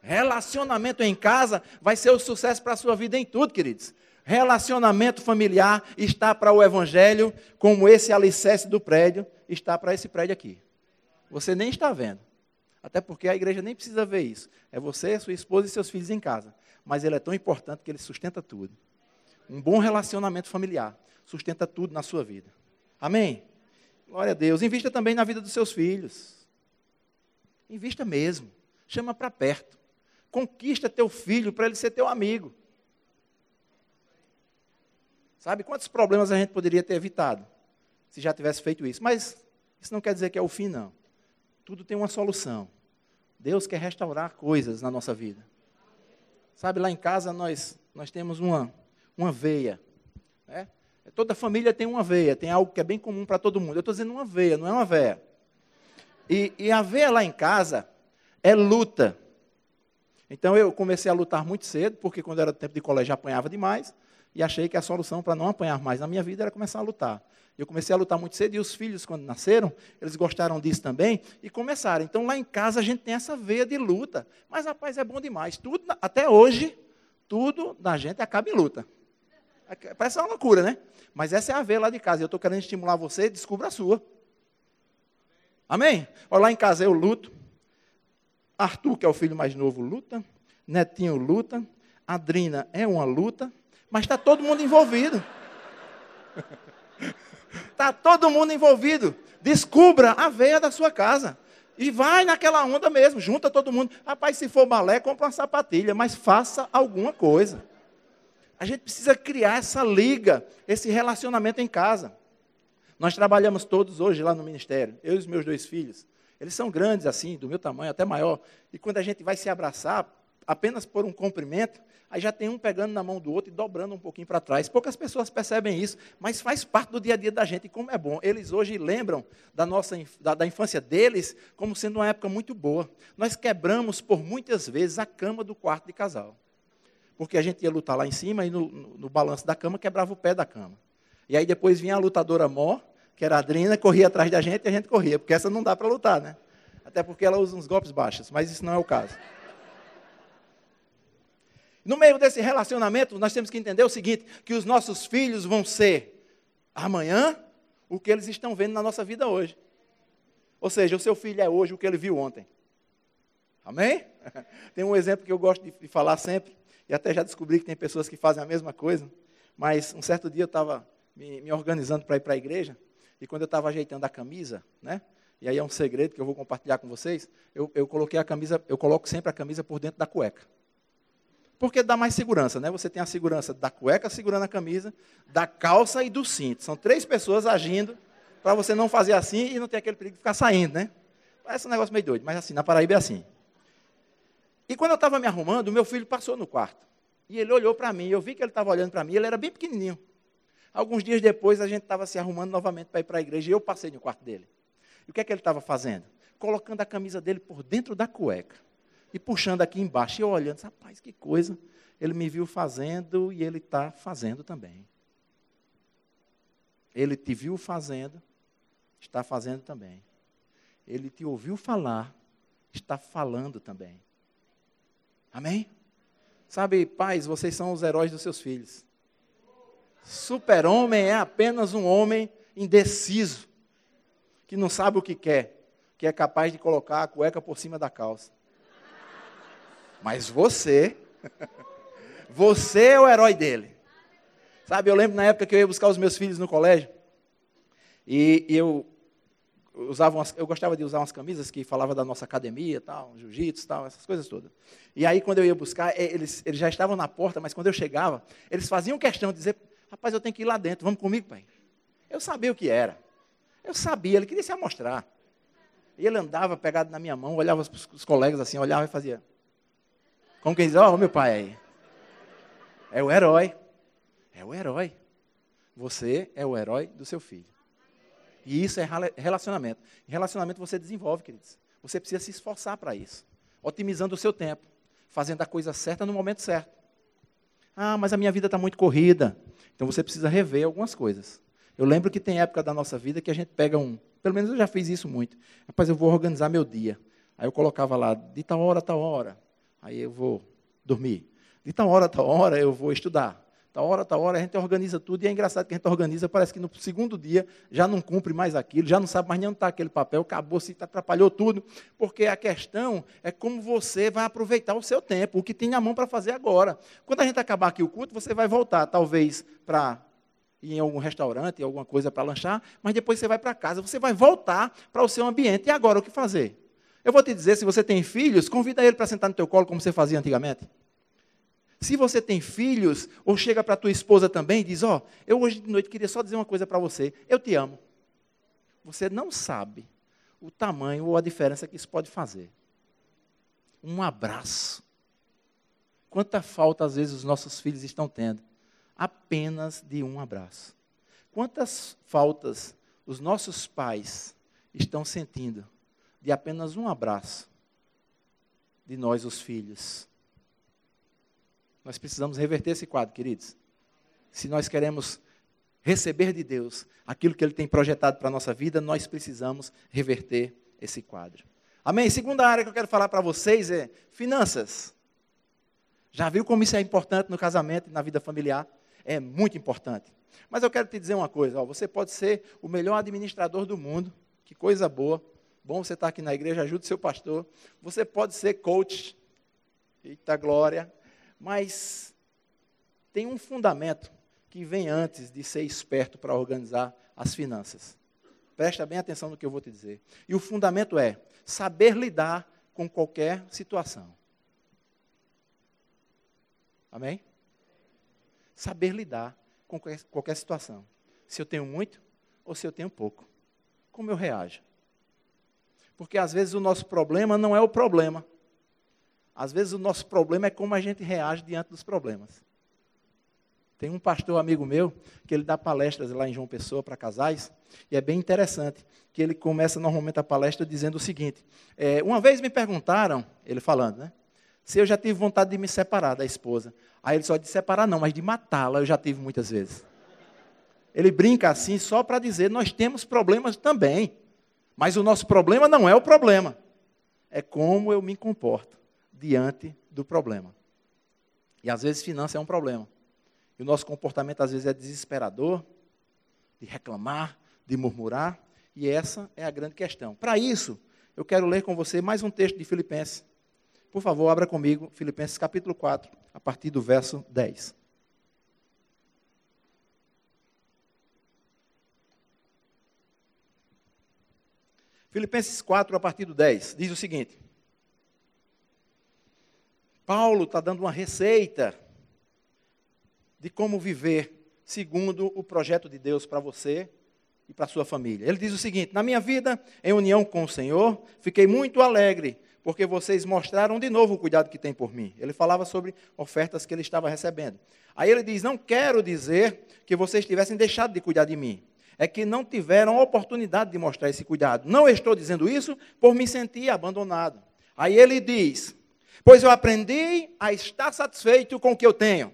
Relacionamento em casa vai ser o sucesso para a sua vida em tudo, queridos. Relacionamento familiar está para o Evangelho, como esse alicerce do prédio está para esse prédio aqui. Você nem está vendo. Até porque a igreja nem precisa ver isso. É você, sua esposa e seus filhos em casa mas ele é tão importante que ele sustenta tudo. Um bom relacionamento familiar sustenta tudo na sua vida. Amém? Glória a Deus. Invista também na vida dos seus filhos. Invista mesmo. Chama para perto. Conquista teu filho para ele ser teu amigo. Sabe quantos problemas a gente poderia ter evitado se já tivesse feito isso? Mas isso não quer dizer que é o fim, não. tudo tem uma solução. Deus quer restaurar coisas na nossa vida. Sabe, lá em casa nós, nós temos uma, uma veia. Né? Toda família tem uma veia, tem algo que é bem comum para todo mundo. Eu estou dizendo uma veia, não é uma veia. E, e a veia lá em casa é luta. Então eu comecei a lutar muito cedo, porque quando era tempo de colégio apanhava demais, e achei que a solução para não apanhar mais na minha vida era começar a lutar. Eu comecei a lutar muito cedo, e os filhos, quando nasceram, eles gostaram disso também, e começaram. Então lá em casa a gente tem essa veia de luta. Mas, rapaz, é bom demais. Tudo, até hoje, tudo da gente acaba em luta. Parece uma loucura, né? Mas essa é a veia lá de casa. Eu estou querendo estimular você, descubra a sua. Amém? Olha, lá em casa eu luto. Arthur, que é o filho mais novo, luta. Netinho luta. Adrina é uma luta. Mas está todo mundo envolvido. Está todo mundo envolvido. Descubra a veia da sua casa. E vai naquela onda mesmo, junta todo mundo. Rapaz, se for balé, compra uma sapatilha, mas faça alguma coisa. A gente precisa criar essa liga, esse relacionamento em casa. Nós trabalhamos todos hoje lá no ministério, eu e os meus dois filhos. Eles são grandes assim, do meu tamanho, até maior. E quando a gente vai se abraçar, apenas por um cumprimento, aí já tem um pegando na mão do outro e dobrando um pouquinho para trás. Poucas pessoas percebem isso, mas faz parte do dia a dia da gente. E como é bom, eles hoje lembram da nossa da, da infância deles como sendo uma época muito boa. Nós quebramos por muitas vezes a cama do quarto de casal. Porque a gente ia lutar lá em cima e no, no, no balanço da cama quebrava o pé da cama. E aí depois vinha a lutadora mó, que era a Adrina, corria atrás da gente e a gente corria, porque essa não dá para lutar, né? Até porque ela usa uns golpes baixos, mas isso não é o caso. No meio desse relacionamento, nós temos que entender o seguinte: que os nossos filhos vão ser amanhã o que eles estão vendo na nossa vida hoje. Ou seja, o seu filho é hoje o que ele viu ontem. Amém? Tem um exemplo que eu gosto de falar sempre, e até já descobri que tem pessoas que fazem a mesma coisa. Mas um certo dia eu estava me, me, organizando para ir para a igreja, e quando eu estava ajeitando a camisa, né? E aí é um segredo que eu vou compartilhar com vocês. Eu, eu coloquei a camisa, eu coloco sempre a camisa por dentro da cueca. Porque dá mais segurança, né? Você tem a segurança da cueca segurando a camisa, da calça e do cinto. São três pessoas agindo para você não fazer assim e não ter aquele perigo de ficar saindo, né? Parece um negócio meio doido, mas assim, na Paraíba é assim. E quando eu estava me arrumando, meu filho passou no quarto. E ele olhou para mim, eu vi que ele estava olhando para mim, ele era bem pequenininho. Alguns dias depois, a gente estava se arrumando novamente para ir para a igreja, e eu passei no quarto dele. E o que é que ele estava fazendo? Colocando a camisa dele por dentro da cueca e puxando aqui embaixo. E olhando, rapaz, que coisa. Ele me viu fazendo e ele está fazendo também. Ele te viu fazendo, está fazendo também. Ele te ouviu falar, está falando também. Amém? Sabe, pais, vocês são os heróis dos seus filhos. Super-homem é apenas um homem indeciso, que não sabe o que quer, que é capaz de colocar a cueca por cima da calça. Mas você, você é o herói dele. Sabe, eu lembro na época que eu ia buscar os meus filhos no colégio, e, e eu usava umas, eu gostava de usar umas camisas que falavam da nossa academia, tal, jiu-jitsu, tal, essas coisas todas. E aí quando eu ia buscar, eles, eles já estavam na porta, mas quando eu chegava, eles faziam questão de dizer, rapaz, eu tenho que ir lá dentro, vamos comigo, pai. Eu sabia o que era. Eu sabia, ele queria se amostrar. E ele andava pegado na minha mão, olhava os, os colegas assim, olhava e fazia. Como quem diz, ó, oh, meu pai aí. É o herói. É o herói. Você é o herói do seu filho. E isso é relacionamento. Em relacionamento você desenvolve, queridos. Você precisa se esforçar para isso. Otimizando o seu tempo. Fazendo a coisa certa no momento certo. Ah, mas a minha vida está muito corrida. Então você precisa rever algumas coisas. Eu lembro que tem época da nossa vida que a gente pega um. Pelo menos eu já fiz isso muito. Rapaz, eu vou organizar meu dia. Aí eu colocava lá, de tal hora a tal hora. Aí eu vou dormir. De tal hora tal hora eu vou estudar. Tal hora, tal hora, a gente organiza tudo, e é engraçado que a gente organiza, parece que no segundo dia já não cumpre mais aquilo, já não sabe mais nem onde está aquele papel, acabou, se atrapalhou tudo, porque a questão é como você vai aproveitar o seu tempo, o que tem na mão para fazer agora. Quando a gente acabar aqui o culto, você vai voltar, talvez, para ir em algum restaurante, alguma coisa para lanchar, mas depois você vai para casa, você vai voltar para o seu ambiente. E agora, o que fazer? Eu vou te dizer, se você tem filhos, convida ele para sentar no teu colo, como você fazia antigamente. Se você tem filhos, ou chega para tua esposa também e diz: Ó, oh, eu hoje de noite queria só dizer uma coisa para você. Eu te amo. Você não sabe o tamanho ou a diferença que isso pode fazer. Um abraço. Quanta falta às vezes os nossos filhos estão tendo apenas de um abraço. Quantas faltas os nossos pais estão sentindo de apenas um abraço de nós, os filhos. Nós precisamos reverter esse quadro, queridos. Se nós queremos receber de Deus aquilo que Ele tem projetado para a nossa vida, nós precisamos reverter esse quadro. Amém? Segunda área que eu quero falar para vocês é finanças. Já viu como isso é importante no casamento e na vida familiar? É muito importante. Mas eu quero te dizer uma coisa: ó, você pode ser o melhor administrador do mundo, que coisa boa. Bom você estar aqui na igreja, ajude seu pastor. Você pode ser coach, eita glória. Mas tem um fundamento que vem antes de ser esperto para organizar as finanças. Presta bem atenção no que eu vou te dizer. E o fundamento é saber lidar com qualquer situação. Amém? Saber lidar com qualquer situação. Se eu tenho muito ou se eu tenho pouco. Como eu reajo? Porque às vezes o nosso problema não é o problema. Às vezes o nosso problema é como a gente reage diante dos problemas. Tem um pastor amigo meu que ele dá palestras lá em João Pessoa para casais e é bem interessante que ele começa normalmente a palestra dizendo o seguinte: é, uma vez me perguntaram, ele falando, né, se eu já tive vontade de me separar da esposa. Aí ele só de separar não, mas de matá-la eu já tive muitas vezes. Ele brinca assim só para dizer nós temos problemas também, mas o nosso problema não é o problema, é como eu me comporto diante do problema. E às vezes finança é um problema. E o nosso comportamento às vezes é desesperador, de reclamar, de murmurar, e essa é a grande questão. Para isso, eu quero ler com você mais um texto de Filipenses. Por favor, abra comigo Filipenses capítulo 4, a partir do verso 10. Filipenses 4, a partir do 10, diz o seguinte: Paulo está dando uma receita de como viver segundo o projeto de Deus para você e para sua família. Ele diz o seguinte: Na minha vida, em união com o Senhor, fiquei muito alegre, porque vocês mostraram de novo o cuidado que tem por mim. Ele falava sobre ofertas que ele estava recebendo. Aí ele diz: Não quero dizer que vocês tivessem deixado de cuidar de mim. É que não tiveram oportunidade de mostrar esse cuidado. Não estou dizendo isso por me sentir abandonado. Aí ele diz: Pois eu aprendi a estar satisfeito com o que eu tenho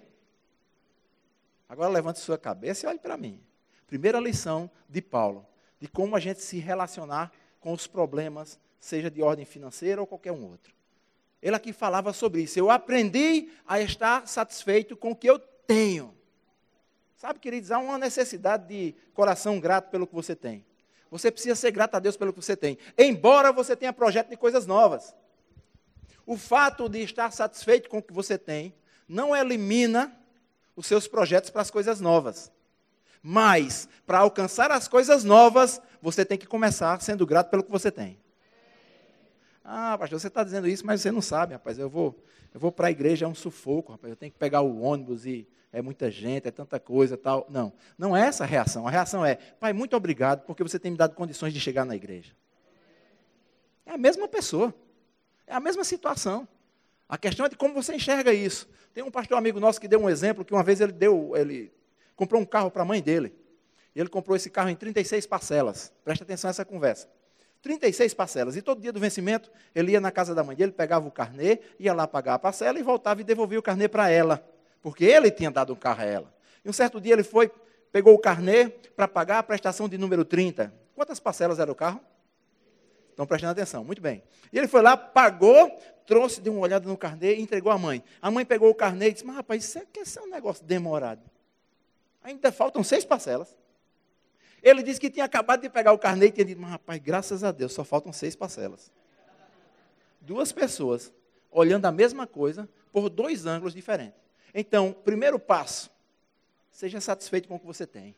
Agora levante sua cabeça e olhe para mim. Primeira lição de Paulo, de como a gente se relacionar com os problemas, seja de ordem financeira ou qualquer um outro. Ele aqui falava sobre isso. Eu aprendi a estar satisfeito com o que eu tenho. Sabe, queridos, há uma necessidade de coração grato pelo que você tem. Você precisa ser grato a Deus pelo que você tem. Embora você tenha projeto de coisas novas. O fato de estar satisfeito com o que você tem não elimina os seus projetos para as coisas novas. Mas, para alcançar as coisas novas, você tem que começar sendo grato pelo que você tem. Ah, pastor, você está dizendo isso, mas você não sabe, rapaz. Eu vou, eu vou para a igreja, é um sufoco, rapaz. Eu tenho que pegar o ônibus e é muita gente, é tanta coisa tal. Não, não é essa a reação. A reação é, pai, muito obrigado, porque você tem me dado condições de chegar na igreja. É a mesma pessoa. É a mesma situação. A questão é de como você enxerga isso. Tem um pastor amigo nosso que deu um exemplo que uma vez ele deu, ele comprou um carro para a mãe dele. E ele comprou esse carro em 36 parcelas. Presta atenção nessa conversa. 36 parcelas. E todo dia do vencimento, ele ia na casa da mãe dele, pegava o carnê, ia lá pagar a parcela e voltava e devolvia o carnê para ela. Porque ele tinha dado um carro a ela. E um certo dia ele foi, pegou o carnê para pagar a prestação de número 30. Quantas parcelas era o carro? Estão prestando atenção, muito bem. E ele foi lá, pagou, trouxe, deu uma olhada no carnê e entregou à mãe. A mãe pegou o carnê e disse: Mas rapaz, isso quer ser um negócio demorado. Ainda faltam seis parcelas. Ele disse que tinha acabado de pegar o carnê e tinha dito: Mas rapaz, graças a Deus, só faltam seis parcelas. Duas pessoas olhando a mesma coisa por dois ângulos diferentes. Então, primeiro passo, seja satisfeito com o que você tem.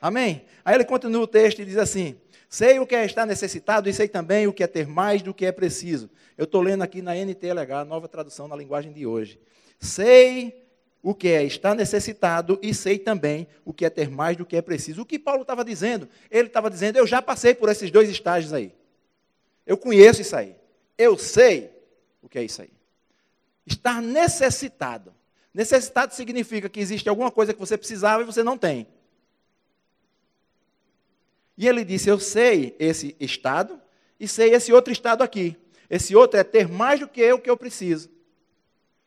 Amém? Aí ele continua o texto e diz assim: Sei o que é estar necessitado e sei também o que é ter mais do que é preciso. Eu estou lendo aqui na NTLH, nova tradução na linguagem de hoje. Sei o que é estar necessitado e sei também o que é ter mais do que é preciso. O que Paulo estava dizendo? Ele estava dizendo: eu já passei por esses dois estágios aí. Eu conheço isso aí. Eu sei o que é isso aí. Estar necessitado. Necessitado significa que existe alguma coisa que você precisava e você não tem. E ele disse: Eu sei esse estado e sei esse outro estado aqui. Esse outro é ter mais do que eu que eu preciso.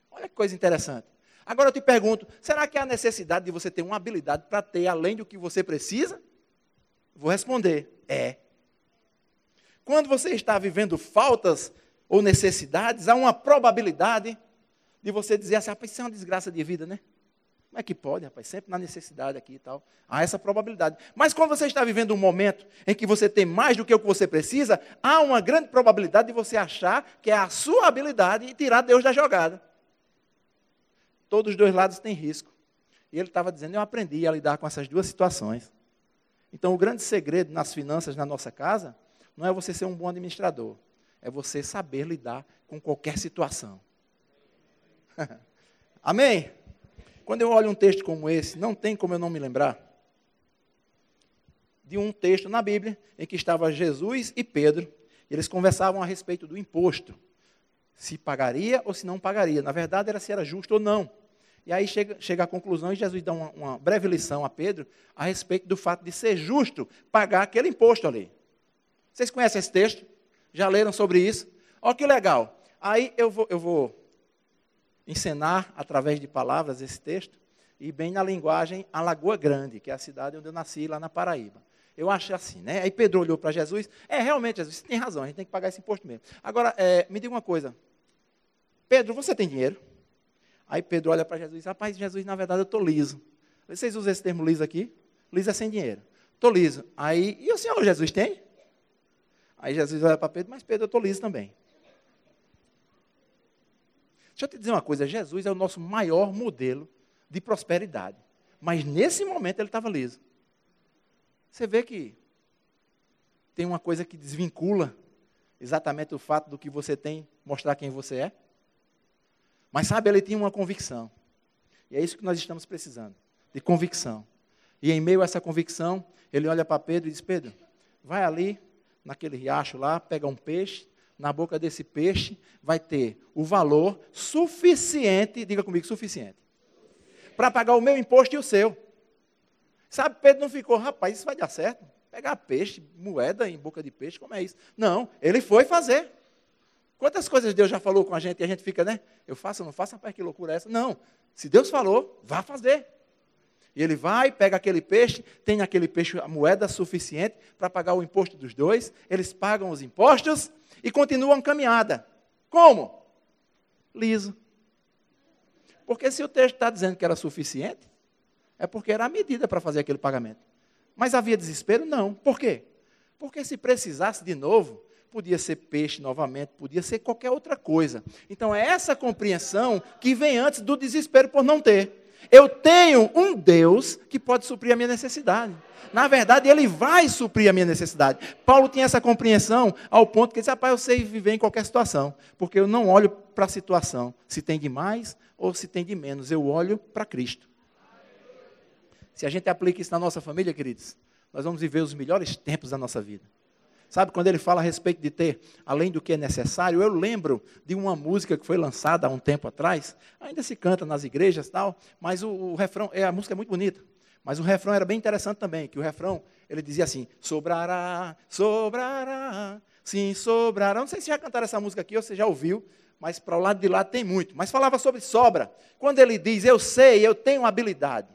Olha que coisa interessante. Agora eu te pergunto: será que há necessidade de você ter uma habilidade para ter além do que você precisa? Vou responder: é. Quando você está vivendo faltas ou necessidades, há uma probabilidade de você dizer assim, rapaz, isso é uma desgraça de vida, né? Como é que pode, rapaz? Sempre na necessidade aqui e tal. Há essa probabilidade. Mas quando você está vivendo um momento em que você tem mais do que o que você precisa, há uma grande probabilidade de você achar que é a sua habilidade e tirar Deus da jogada. Todos os dois lados têm risco. E ele estava dizendo, eu aprendi a lidar com essas duas situações. Então, o grande segredo nas finanças na nossa casa não é você ser um bom administrador, é você saber lidar com qualquer situação. Amém? Quando eu olho um texto como esse, não tem como eu não me lembrar de um texto na Bíblia em que estava Jesus e Pedro, e eles conversavam a respeito do imposto. Se pagaria ou se não pagaria. Na verdade, era se era justo ou não. E aí chega, chega a conclusão e Jesus dá uma, uma breve lição a Pedro a respeito do fato de ser justo pagar aquele imposto ali. Vocês conhecem esse texto? Já leram sobre isso? Olha que legal. Aí eu vou, eu vou encenar através de palavras esse texto, e bem na linguagem a Lagoa Grande, que é a cidade onde eu nasci, lá na Paraíba. Eu acho assim, né? Aí Pedro olhou para Jesus, é, realmente, Jesus, você tem razão, a gente tem que pagar esse imposto mesmo. Agora, é, me diga uma coisa, Pedro, você tem dinheiro? Aí Pedro olha para Jesus rapaz, Jesus, na verdade eu estou liso. Vocês usam esse termo liso aqui? Liso é sem dinheiro. Estou liso. Aí, e o senhor Jesus tem? Aí Jesus olha para Pedro, mas Pedro, eu estou liso também. Deixa eu te dizer uma coisa: Jesus é o nosso maior modelo de prosperidade. Mas nesse momento ele estava liso. Você vê que tem uma coisa que desvincula exatamente o fato do que você tem, mostrar quem você é. Mas sabe, ele tinha uma convicção. E é isso que nós estamos precisando, de convicção. E em meio a essa convicção, ele olha para Pedro e diz: Pedro, vai ali, naquele riacho lá, pega um peixe, na boca desse peixe vai ter o valor suficiente, diga comigo, suficiente, para pagar o meu imposto e o seu. Sabe, Pedro não ficou, rapaz, isso vai dar certo? Pegar peixe, moeda em boca de peixe, como é isso? Não, ele foi fazer. Quantas coisas Deus já falou com a gente e a gente fica, né? Eu faço, não faço, rapaz, que loucura é essa? Não, se Deus falou, vá fazer. E ele vai, pega aquele peixe, tem aquele peixe, a moeda suficiente para pagar o imposto dos dois, eles pagam os impostos e continuam caminhada. Como? Liso. Porque se o texto está dizendo que era suficiente, é porque era a medida para fazer aquele pagamento. Mas havia desespero? Não. Por quê? Porque se precisasse de novo, podia ser peixe novamente, podia ser qualquer outra coisa. Então é essa compreensão que vem antes do desespero por não ter. Eu tenho um Deus que pode suprir a minha necessidade. Na verdade, Ele vai suprir a minha necessidade. Paulo tinha essa compreensão ao ponto que ele disse: Rapaz, eu sei viver em qualquer situação, porque eu não olho para a situação, se tem de mais ou se tem de menos, eu olho para Cristo. Se a gente aplica isso na nossa família, queridos, nós vamos viver os melhores tempos da nossa vida. Sabe, quando ele fala a respeito de ter além do que é necessário, eu lembro de uma música que foi lançada há um tempo atrás, ainda se canta nas igrejas tal, mas o, o refrão, é, a música é muito bonita, mas o refrão era bem interessante também, que o refrão, ele dizia assim, sobrará, sobrará, sim, sobrará. Não sei se já cantaram essa música aqui ou você já ouviu, mas para o lado de lá tem muito. Mas falava sobre sobra. Quando ele diz, eu sei, eu tenho habilidade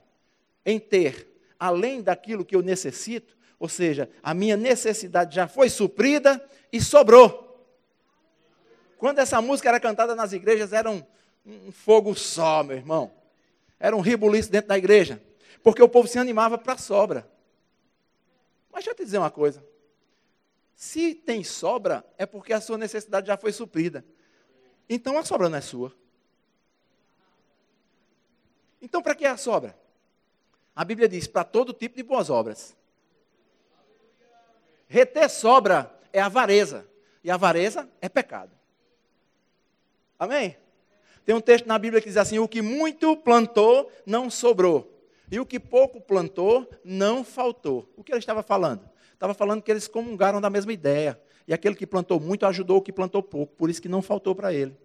em ter, além daquilo que eu necessito, ou seja, a minha necessidade já foi suprida e sobrou. Quando essa música era cantada nas igrejas, era um, um fogo só, meu irmão. Era um ribuliço dentro da igreja. Porque o povo se animava para a sobra. Mas deixa eu te dizer uma coisa. Se tem sobra, é porque a sua necessidade já foi suprida. Então a sobra não é sua. Então para que é a sobra? A Bíblia diz: para todo tipo de boas obras. Reter sobra é avareza. E avareza é pecado. Amém? Tem um texto na Bíblia que diz assim: o que muito plantou, não sobrou. E o que pouco plantou, não faltou. O que ele estava falando? Estava falando que eles comungaram da mesma ideia. E aquele que plantou muito ajudou o que plantou pouco. Por isso que não faltou para ele.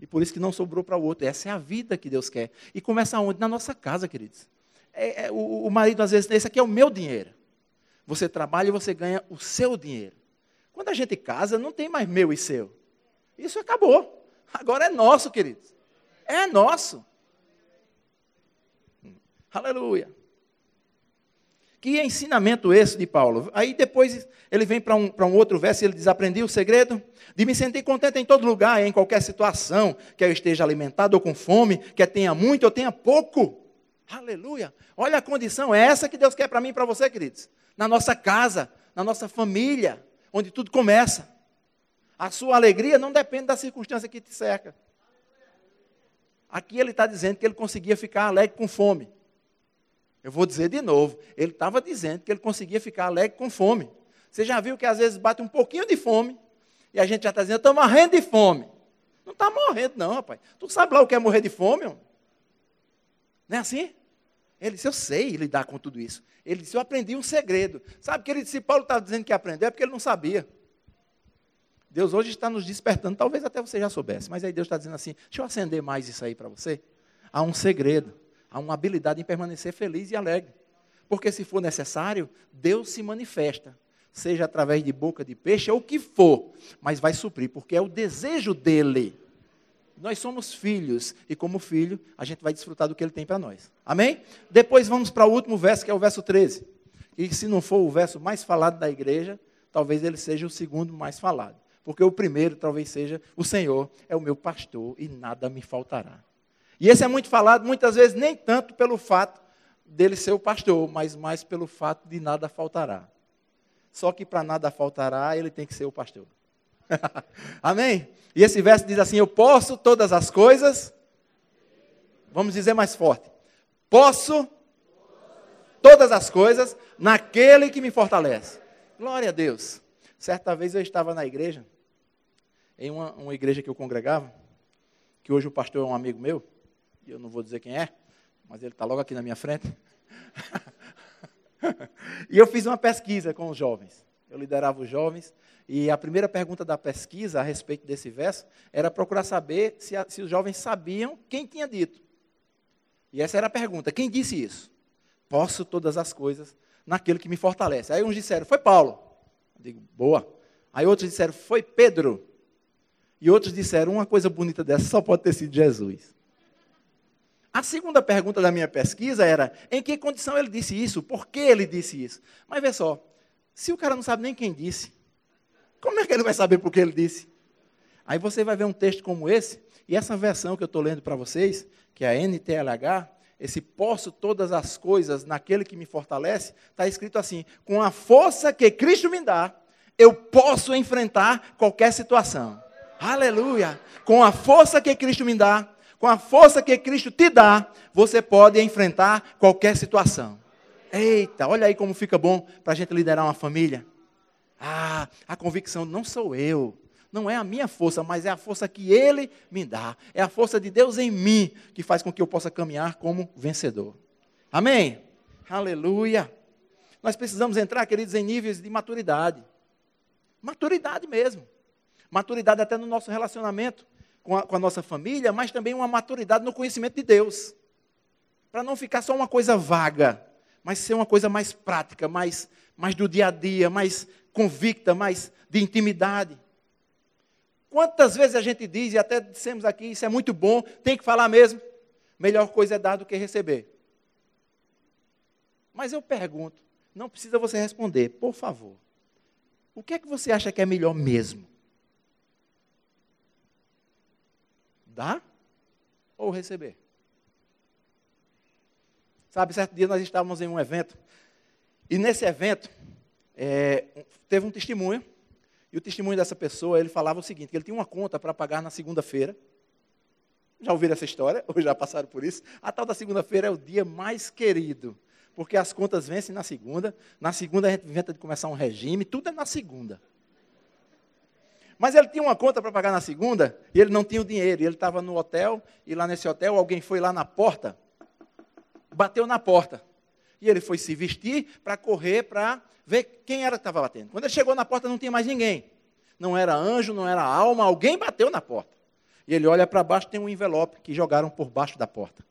E por isso que não sobrou para o outro. Essa é a vida que Deus quer. E começa onde? Na nossa casa, queridos. É, é, o, o marido, às vezes, esse aqui é o meu dinheiro. Você trabalha e você ganha o seu dinheiro. Quando a gente casa, não tem mais meu e seu. Isso acabou. Agora é nosso, queridos. É nosso. Aleluia. Que ensinamento esse de Paulo? Aí depois ele vem para um, um outro verso e ele diz: Aprendi o segredo de me sentir contente em todo lugar, em qualquer situação, quer eu esteja alimentado ou com fome, quer tenha muito ou tenha pouco. Aleluia. Olha a condição, é essa que Deus quer para mim e para você, queridos. Na nossa casa, na nossa família, onde tudo começa. A sua alegria não depende da circunstância que te cerca. Aqui ele está dizendo que ele conseguia ficar alegre com fome. Eu vou dizer de novo, ele estava dizendo que ele conseguia ficar alegre com fome. Você já viu que às vezes bate um pouquinho de fome e a gente já está dizendo, estou morrendo de fome. Não está morrendo, não, rapaz. Tu sabe lá o que é morrer de fome? Homem? Não é assim? Ele disse, eu sei lidar com tudo isso. Ele disse, eu aprendi um segredo. Sabe que ele disse, Paulo estava dizendo que aprendeu, é porque ele não sabia. Deus hoje está nos despertando, talvez até você já soubesse, mas aí Deus está dizendo assim, deixa eu acender mais isso aí para você. Há um segredo, há uma habilidade em permanecer feliz e alegre. Porque se for necessário, Deus se manifesta, seja através de boca de peixe ou o que for, mas vai suprir, porque é o desejo dele. Nós somos filhos, e como filho, a gente vai desfrutar do que ele tem para nós. Amém? Depois vamos para o último verso, que é o verso 13. E se não for o verso mais falado da igreja, talvez ele seja o segundo mais falado. Porque o primeiro talvez seja: O Senhor é o meu pastor e nada me faltará. E esse é muito falado, muitas vezes, nem tanto pelo fato dele ser o pastor, mas mais pelo fato de nada faltará. Só que para nada faltará, ele tem que ser o pastor. Amém? E esse verso diz assim: Eu posso todas as coisas. Vamos dizer mais forte. Posso todas as coisas naquele que me fortalece. Glória a Deus. Certa vez eu estava na igreja, em uma, uma igreja que eu congregava, que hoje o pastor é um amigo meu, e eu não vou dizer quem é, mas ele está logo aqui na minha frente. e eu fiz uma pesquisa com os jovens. Eu liderava os jovens, e a primeira pergunta da pesquisa a respeito desse verso era procurar saber se, a, se os jovens sabiam quem tinha dito. E essa era a pergunta: quem disse isso? Posso todas as coisas naquele que me fortalece. Aí uns disseram: foi Paulo. Eu digo: boa. Aí outros disseram: foi Pedro. E outros disseram: uma coisa bonita dessa só pode ter sido Jesus. A segunda pergunta da minha pesquisa era: em que condição ele disse isso? Por que ele disse isso? Mas vê só, se o cara não sabe nem quem disse, como é que ele vai saber por que ele disse? Aí você vai ver um texto como esse, e essa versão que eu estou lendo para vocês, que é a NTLH, esse posso todas as coisas naquele que me fortalece, está escrito assim: com a força que Cristo me dá, eu posso enfrentar qualquer situação. Aleluia! Com a força que Cristo me dá, com a força que Cristo te dá, você pode enfrentar qualquer situação. Eita, olha aí como fica bom para a gente liderar uma família. Ah, a convicção não sou eu, não é a minha força, mas é a força que Ele me dá. É a força de Deus em mim que faz com que eu possa caminhar como vencedor. Amém? Aleluia. Nós precisamos entrar, queridos, em níveis de maturidade. Maturidade mesmo. Maturidade até no nosso relacionamento com a, com a nossa família, mas também uma maturidade no conhecimento de Deus. Para não ficar só uma coisa vaga mas ser uma coisa mais prática, mais, mais do dia a dia, mais convicta, mais de intimidade. Quantas vezes a gente diz, e até dissemos aqui, isso é muito bom, tem que falar mesmo, melhor coisa é dar do que receber. Mas eu pergunto, não precisa você responder, por favor. O que é que você acha que é melhor mesmo? Dar ou receber? Sabe, certo dia nós estávamos em um evento, e nesse evento é, teve um testemunho, e o testemunho dessa pessoa, ele falava o seguinte, que ele tinha uma conta para pagar na segunda-feira. Já ouviram essa história? Ou já passaram por isso? A tal da segunda-feira é o dia mais querido, porque as contas vencem na segunda, na segunda a gente inventa de começar um regime, tudo é na segunda. Mas ele tinha uma conta para pagar na segunda e ele não tinha o dinheiro. Ele estava no hotel e lá nesse hotel alguém foi lá na porta, bateu na porta. E ele foi se vestir para correr para ver quem era que estava batendo. Quando ele chegou na porta não tinha mais ninguém. Não era anjo, não era alma, alguém bateu na porta. E ele olha para baixo, tem um envelope que jogaram por baixo da porta.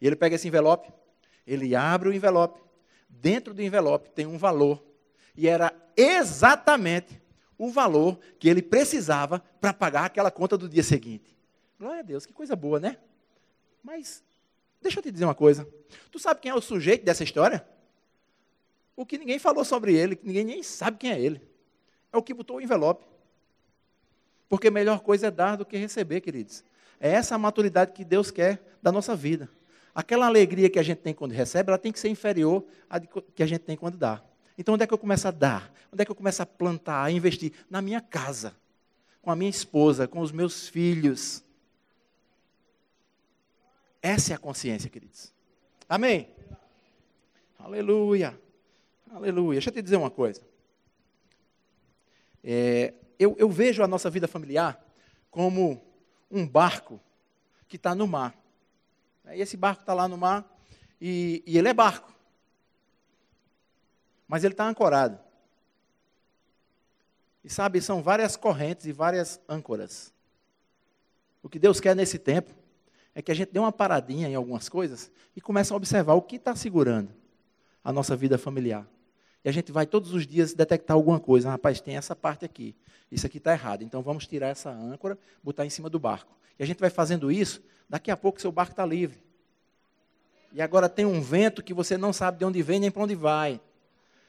E ele pega esse envelope, ele abre o envelope. Dentro do envelope tem um valor. E era exatamente o valor que ele precisava para pagar aquela conta do dia seguinte. Glória a Deus, que coisa boa, né? Mas, deixa eu te dizer uma coisa. Tu sabe quem é o sujeito dessa história? O que ninguém falou sobre ele, que ninguém nem sabe quem é ele. É o que botou o envelope. Porque melhor coisa é dar do que receber, queridos. É essa a maturidade que Deus quer da nossa vida. Aquela alegria que a gente tem quando recebe, ela tem que ser inferior à que a gente tem quando dá. Então, onde é que eu começo a dar? Onde é que eu começo a plantar, a investir? Na minha casa, com a minha esposa, com os meus filhos. Essa é a consciência, queridos. Amém? Aleluia. Aleluia. Deixa eu te dizer uma coisa. É, eu, eu vejo a nossa vida familiar como um barco que está no mar. E esse barco está lá no mar e, e ele é barco mas ele está ancorado. E sabe, são várias correntes e várias âncoras. O que Deus quer nesse tempo é que a gente dê uma paradinha em algumas coisas e comece a observar o que está segurando a nossa vida familiar. E a gente vai todos os dias detectar alguma coisa. Rapaz, tem essa parte aqui. Isso aqui está errado. Então vamos tirar essa âncora, botar em cima do barco. E a gente vai fazendo isso, daqui a pouco seu barco está livre. E agora tem um vento que você não sabe de onde vem nem para onde vai.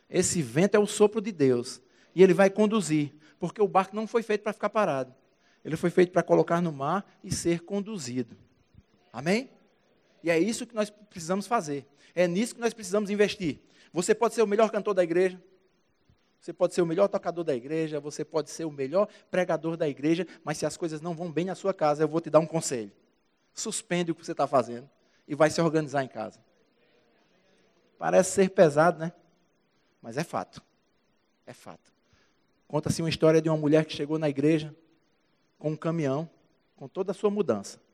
Esse vento é o sopro de Deus. E ele vai conduzir. Porque o barco não foi feito para ficar parado. Ele foi feito para colocar no mar e ser conduzido. Amém? E é isso que nós precisamos fazer. É nisso que nós precisamos investir. Você pode ser o melhor cantor da igreja. Você pode ser o melhor tocador da igreja. Você pode ser o melhor pregador da igreja. Mas se as coisas não vão bem na sua casa, eu vou te dar um conselho. Suspende o que você está fazendo e vai se organizar em casa. Parece ser pesado, né? Mas é fato. É fato. Conta-se uma história de uma mulher que chegou na igreja com um caminhão, com toda a sua mudança.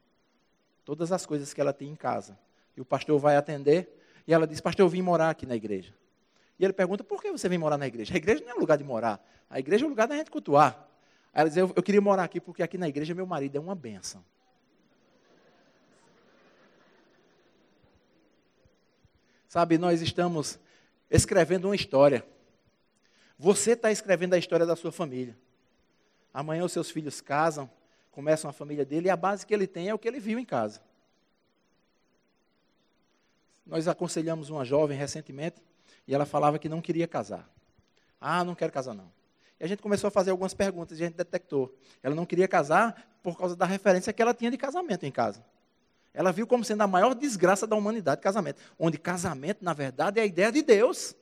Todas as coisas que ela tem em casa. E o pastor vai atender e ela diz: Pastor, eu vim morar aqui na igreja. E ele pergunta: Por que você vem morar na igreja? A igreja não é lugar de morar. A igreja é o lugar da gente cultuar. Aí ela diz: eu, eu queria morar aqui porque aqui na igreja meu marido é uma benção. Sabe, nós estamos escrevendo uma história. Você está escrevendo a história da sua família. Amanhã os seus filhos casam, começam a família dele e a base que ele tem é o que ele viu em casa. Nós aconselhamos uma jovem recentemente e ela falava que não queria casar. Ah, não quero casar não. E a gente começou a fazer algumas perguntas e a gente detectou. Ela não queria casar por causa da referência que ela tinha de casamento em casa. Ela viu como sendo a maior desgraça da humanidade casamento. Onde casamento, na verdade, é a ideia de Deus.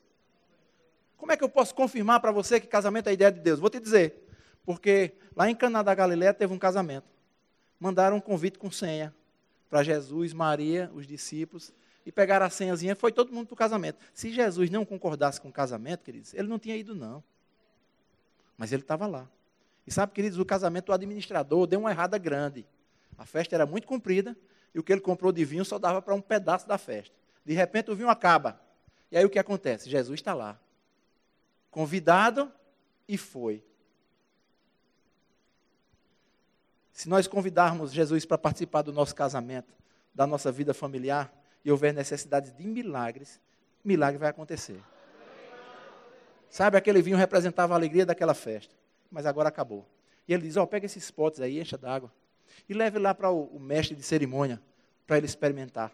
Como é que eu posso confirmar para você que casamento é a ideia de Deus? Vou te dizer. Porque lá em Caná da Galileia teve um casamento. Mandaram um convite com senha para Jesus, Maria, os discípulos, e pegaram a senhazinha, foi todo mundo para o casamento. Se Jesus não concordasse com o casamento, queridos, ele não tinha ido, não. Mas ele estava lá. E sabe, queridos, o casamento, o administrador deu uma errada grande. A festa era muito comprida, e o que ele comprou de vinho só dava para um pedaço da festa. De repente o vinho acaba. E aí o que acontece? Jesus está lá, convidado e foi. Se nós convidarmos Jesus para participar do nosso casamento, da nossa vida familiar, e houver necessidade de milagres, milagre vai acontecer. Sabe, aquele vinho representava a alegria daquela festa, mas agora acabou. E ele diz: Ó, oh, pega esses potes aí, encha d'água e leve lá para o, o mestre de cerimônia, para ele experimentar.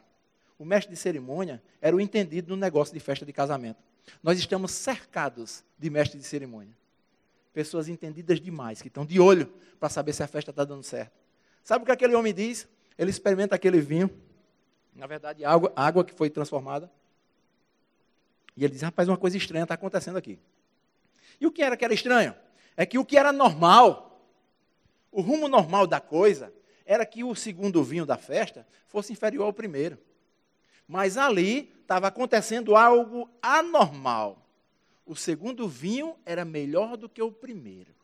O mestre de cerimônia era o entendido no negócio de festa de casamento. Nós estamos cercados de mestres de cerimônia. Pessoas entendidas demais, que estão de olho para saber se a festa está dando certo. Sabe o que aquele homem diz? Ele experimenta aquele vinho, na verdade, água, água que foi transformada. E ele diz: rapaz, uma coisa estranha está acontecendo aqui. E o que era que era estranho? É que o que era normal o rumo normal da coisa era que o segundo vinho da festa fosse inferior ao primeiro. Mas ali estava acontecendo algo anormal. O segundo vinho era melhor do que o primeiro.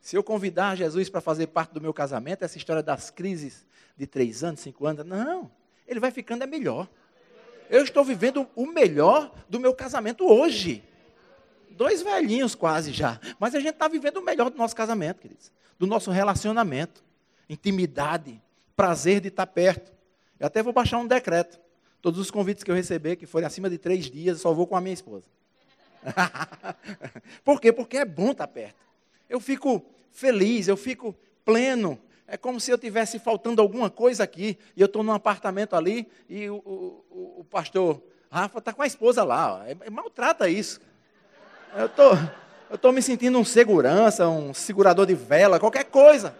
Se eu convidar Jesus para fazer parte do meu casamento, essa história das crises de três anos, cinco anos, não. Ele vai ficando é melhor. Eu estou vivendo o melhor do meu casamento hoje. Dois velhinhos quase já. Mas a gente está vivendo o melhor do nosso casamento, queridos. Do nosso relacionamento. Intimidade. Prazer de estar perto. Eu até vou baixar um decreto. Todos os convites que eu receber, que forem acima de três dias, só vou com a minha esposa. Por quê? Porque é bom estar perto. Eu fico feliz, eu fico pleno. É como se eu tivesse faltando alguma coisa aqui, e eu estou num apartamento ali, e o, o, o pastor Rafa está com a esposa lá. Ó. É, é, maltrata isso. Eu tô, estou me sentindo um segurança, um segurador de vela, qualquer coisa.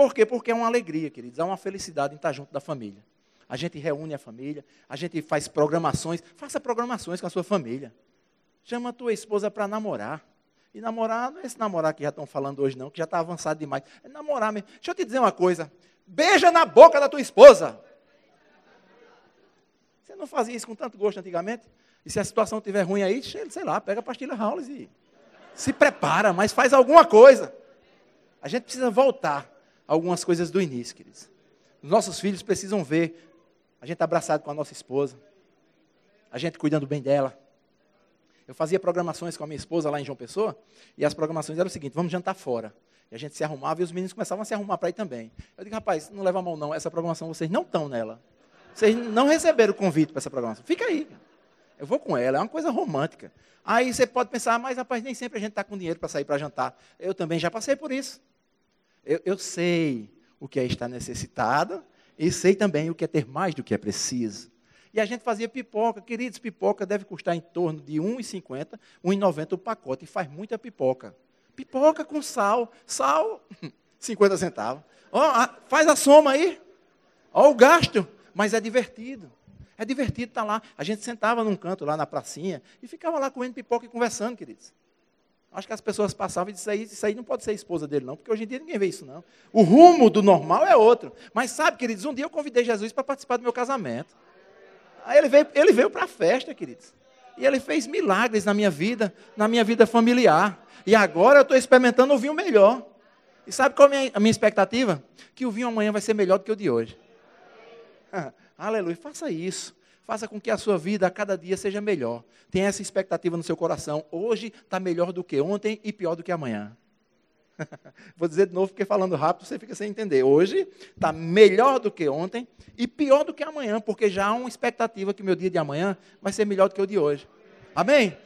Por quê? Porque é uma alegria, queridos, é uma felicidade em estar junto da família. A gente reúne a família, a gente faz programações. Faça programações com a sua família. Chama a tua esposa para namorar. E namorar não é esse namorar que já estão falando hoje, não, que já está avançado demais. É namorar mesmo. Deixa eu te dizer uma coisa. Beija na boca da tua esposa. Você não fazia isso com tanto gosto antigamente? E se a situação estiver ruim aí, sei lá, pega a pastilha Howlis e se prepara, mas faz alguma coisa. A gente precisa voltar algumas coisas do início, queridos. Os nossos filhos precisam ver a gente abraçado com a nossa esposa, a gente cuidando bem dela, eu fazia programações com a minha esposa lá em João Pessoa, e as programações eram o seguinte: vamos jantar fora. E a gente se arrumava e os meninos começavam a se arrumar para ir também. Eu digo, rapaz, não leva a mão não, essa programação vocês não estão nela. Vocês não receberam o convite para essa programação. Fica aí. Eu vou com ela, é uma coisa romântica. Aí você pode pensar, mas rapaz, nem sempre a gente está com dinheiro para sair para jantar. Eu também já passei por isso. Eu, eu sei o que é estar necessitado e sei também o que é ter mais do que é preciso. E a gente fazia pipoca. Queridos, pipoca deve custar em torno de R$ 1,50, R$ 1,90 o pacote. E faz muita pipoca. Pipoca com sal. Sal, 50 centavos. Oh, faz a soma aí. Olha o gasto. Mas é divertido. É divertido estar lá. A gente sentava num canto lá na pracinha e ficava lá comendo pipoca e conversando, queridos. Acho que as pessoas passavam e disseram, isso aí não pode ser esposa dele, não, porque hoje em dia ninguém vê isso, não. O rumo do normal é outro. Mas sabe, queridos, um dia eu convidei Jesus para participar do meu casamento. Aí ele veio, ele veio para a festa, queridos. E ele fez milagres na minha vida, na minha vida familiar. E agora eu estou experimentando o vinho melhor. E sabe qual é a minha, a minha expectativa? Que o vinho amanhã vai ser melhor do que o de hoje. aleluia. Faça isso. Faça com que a sua vida a cada dia seja melhor. Tenha essa expectativa no seu coração. Hoje está melhor do que ontem e pior do que amanhã. Vou dizer de novo, porque falando rápido você fica sem entender. Hoje está melhor do que ontem e pior do que amanhã, porque já há uma expectativa que meu dia de amanhã vai ser melhor do que o de hoje. Amém?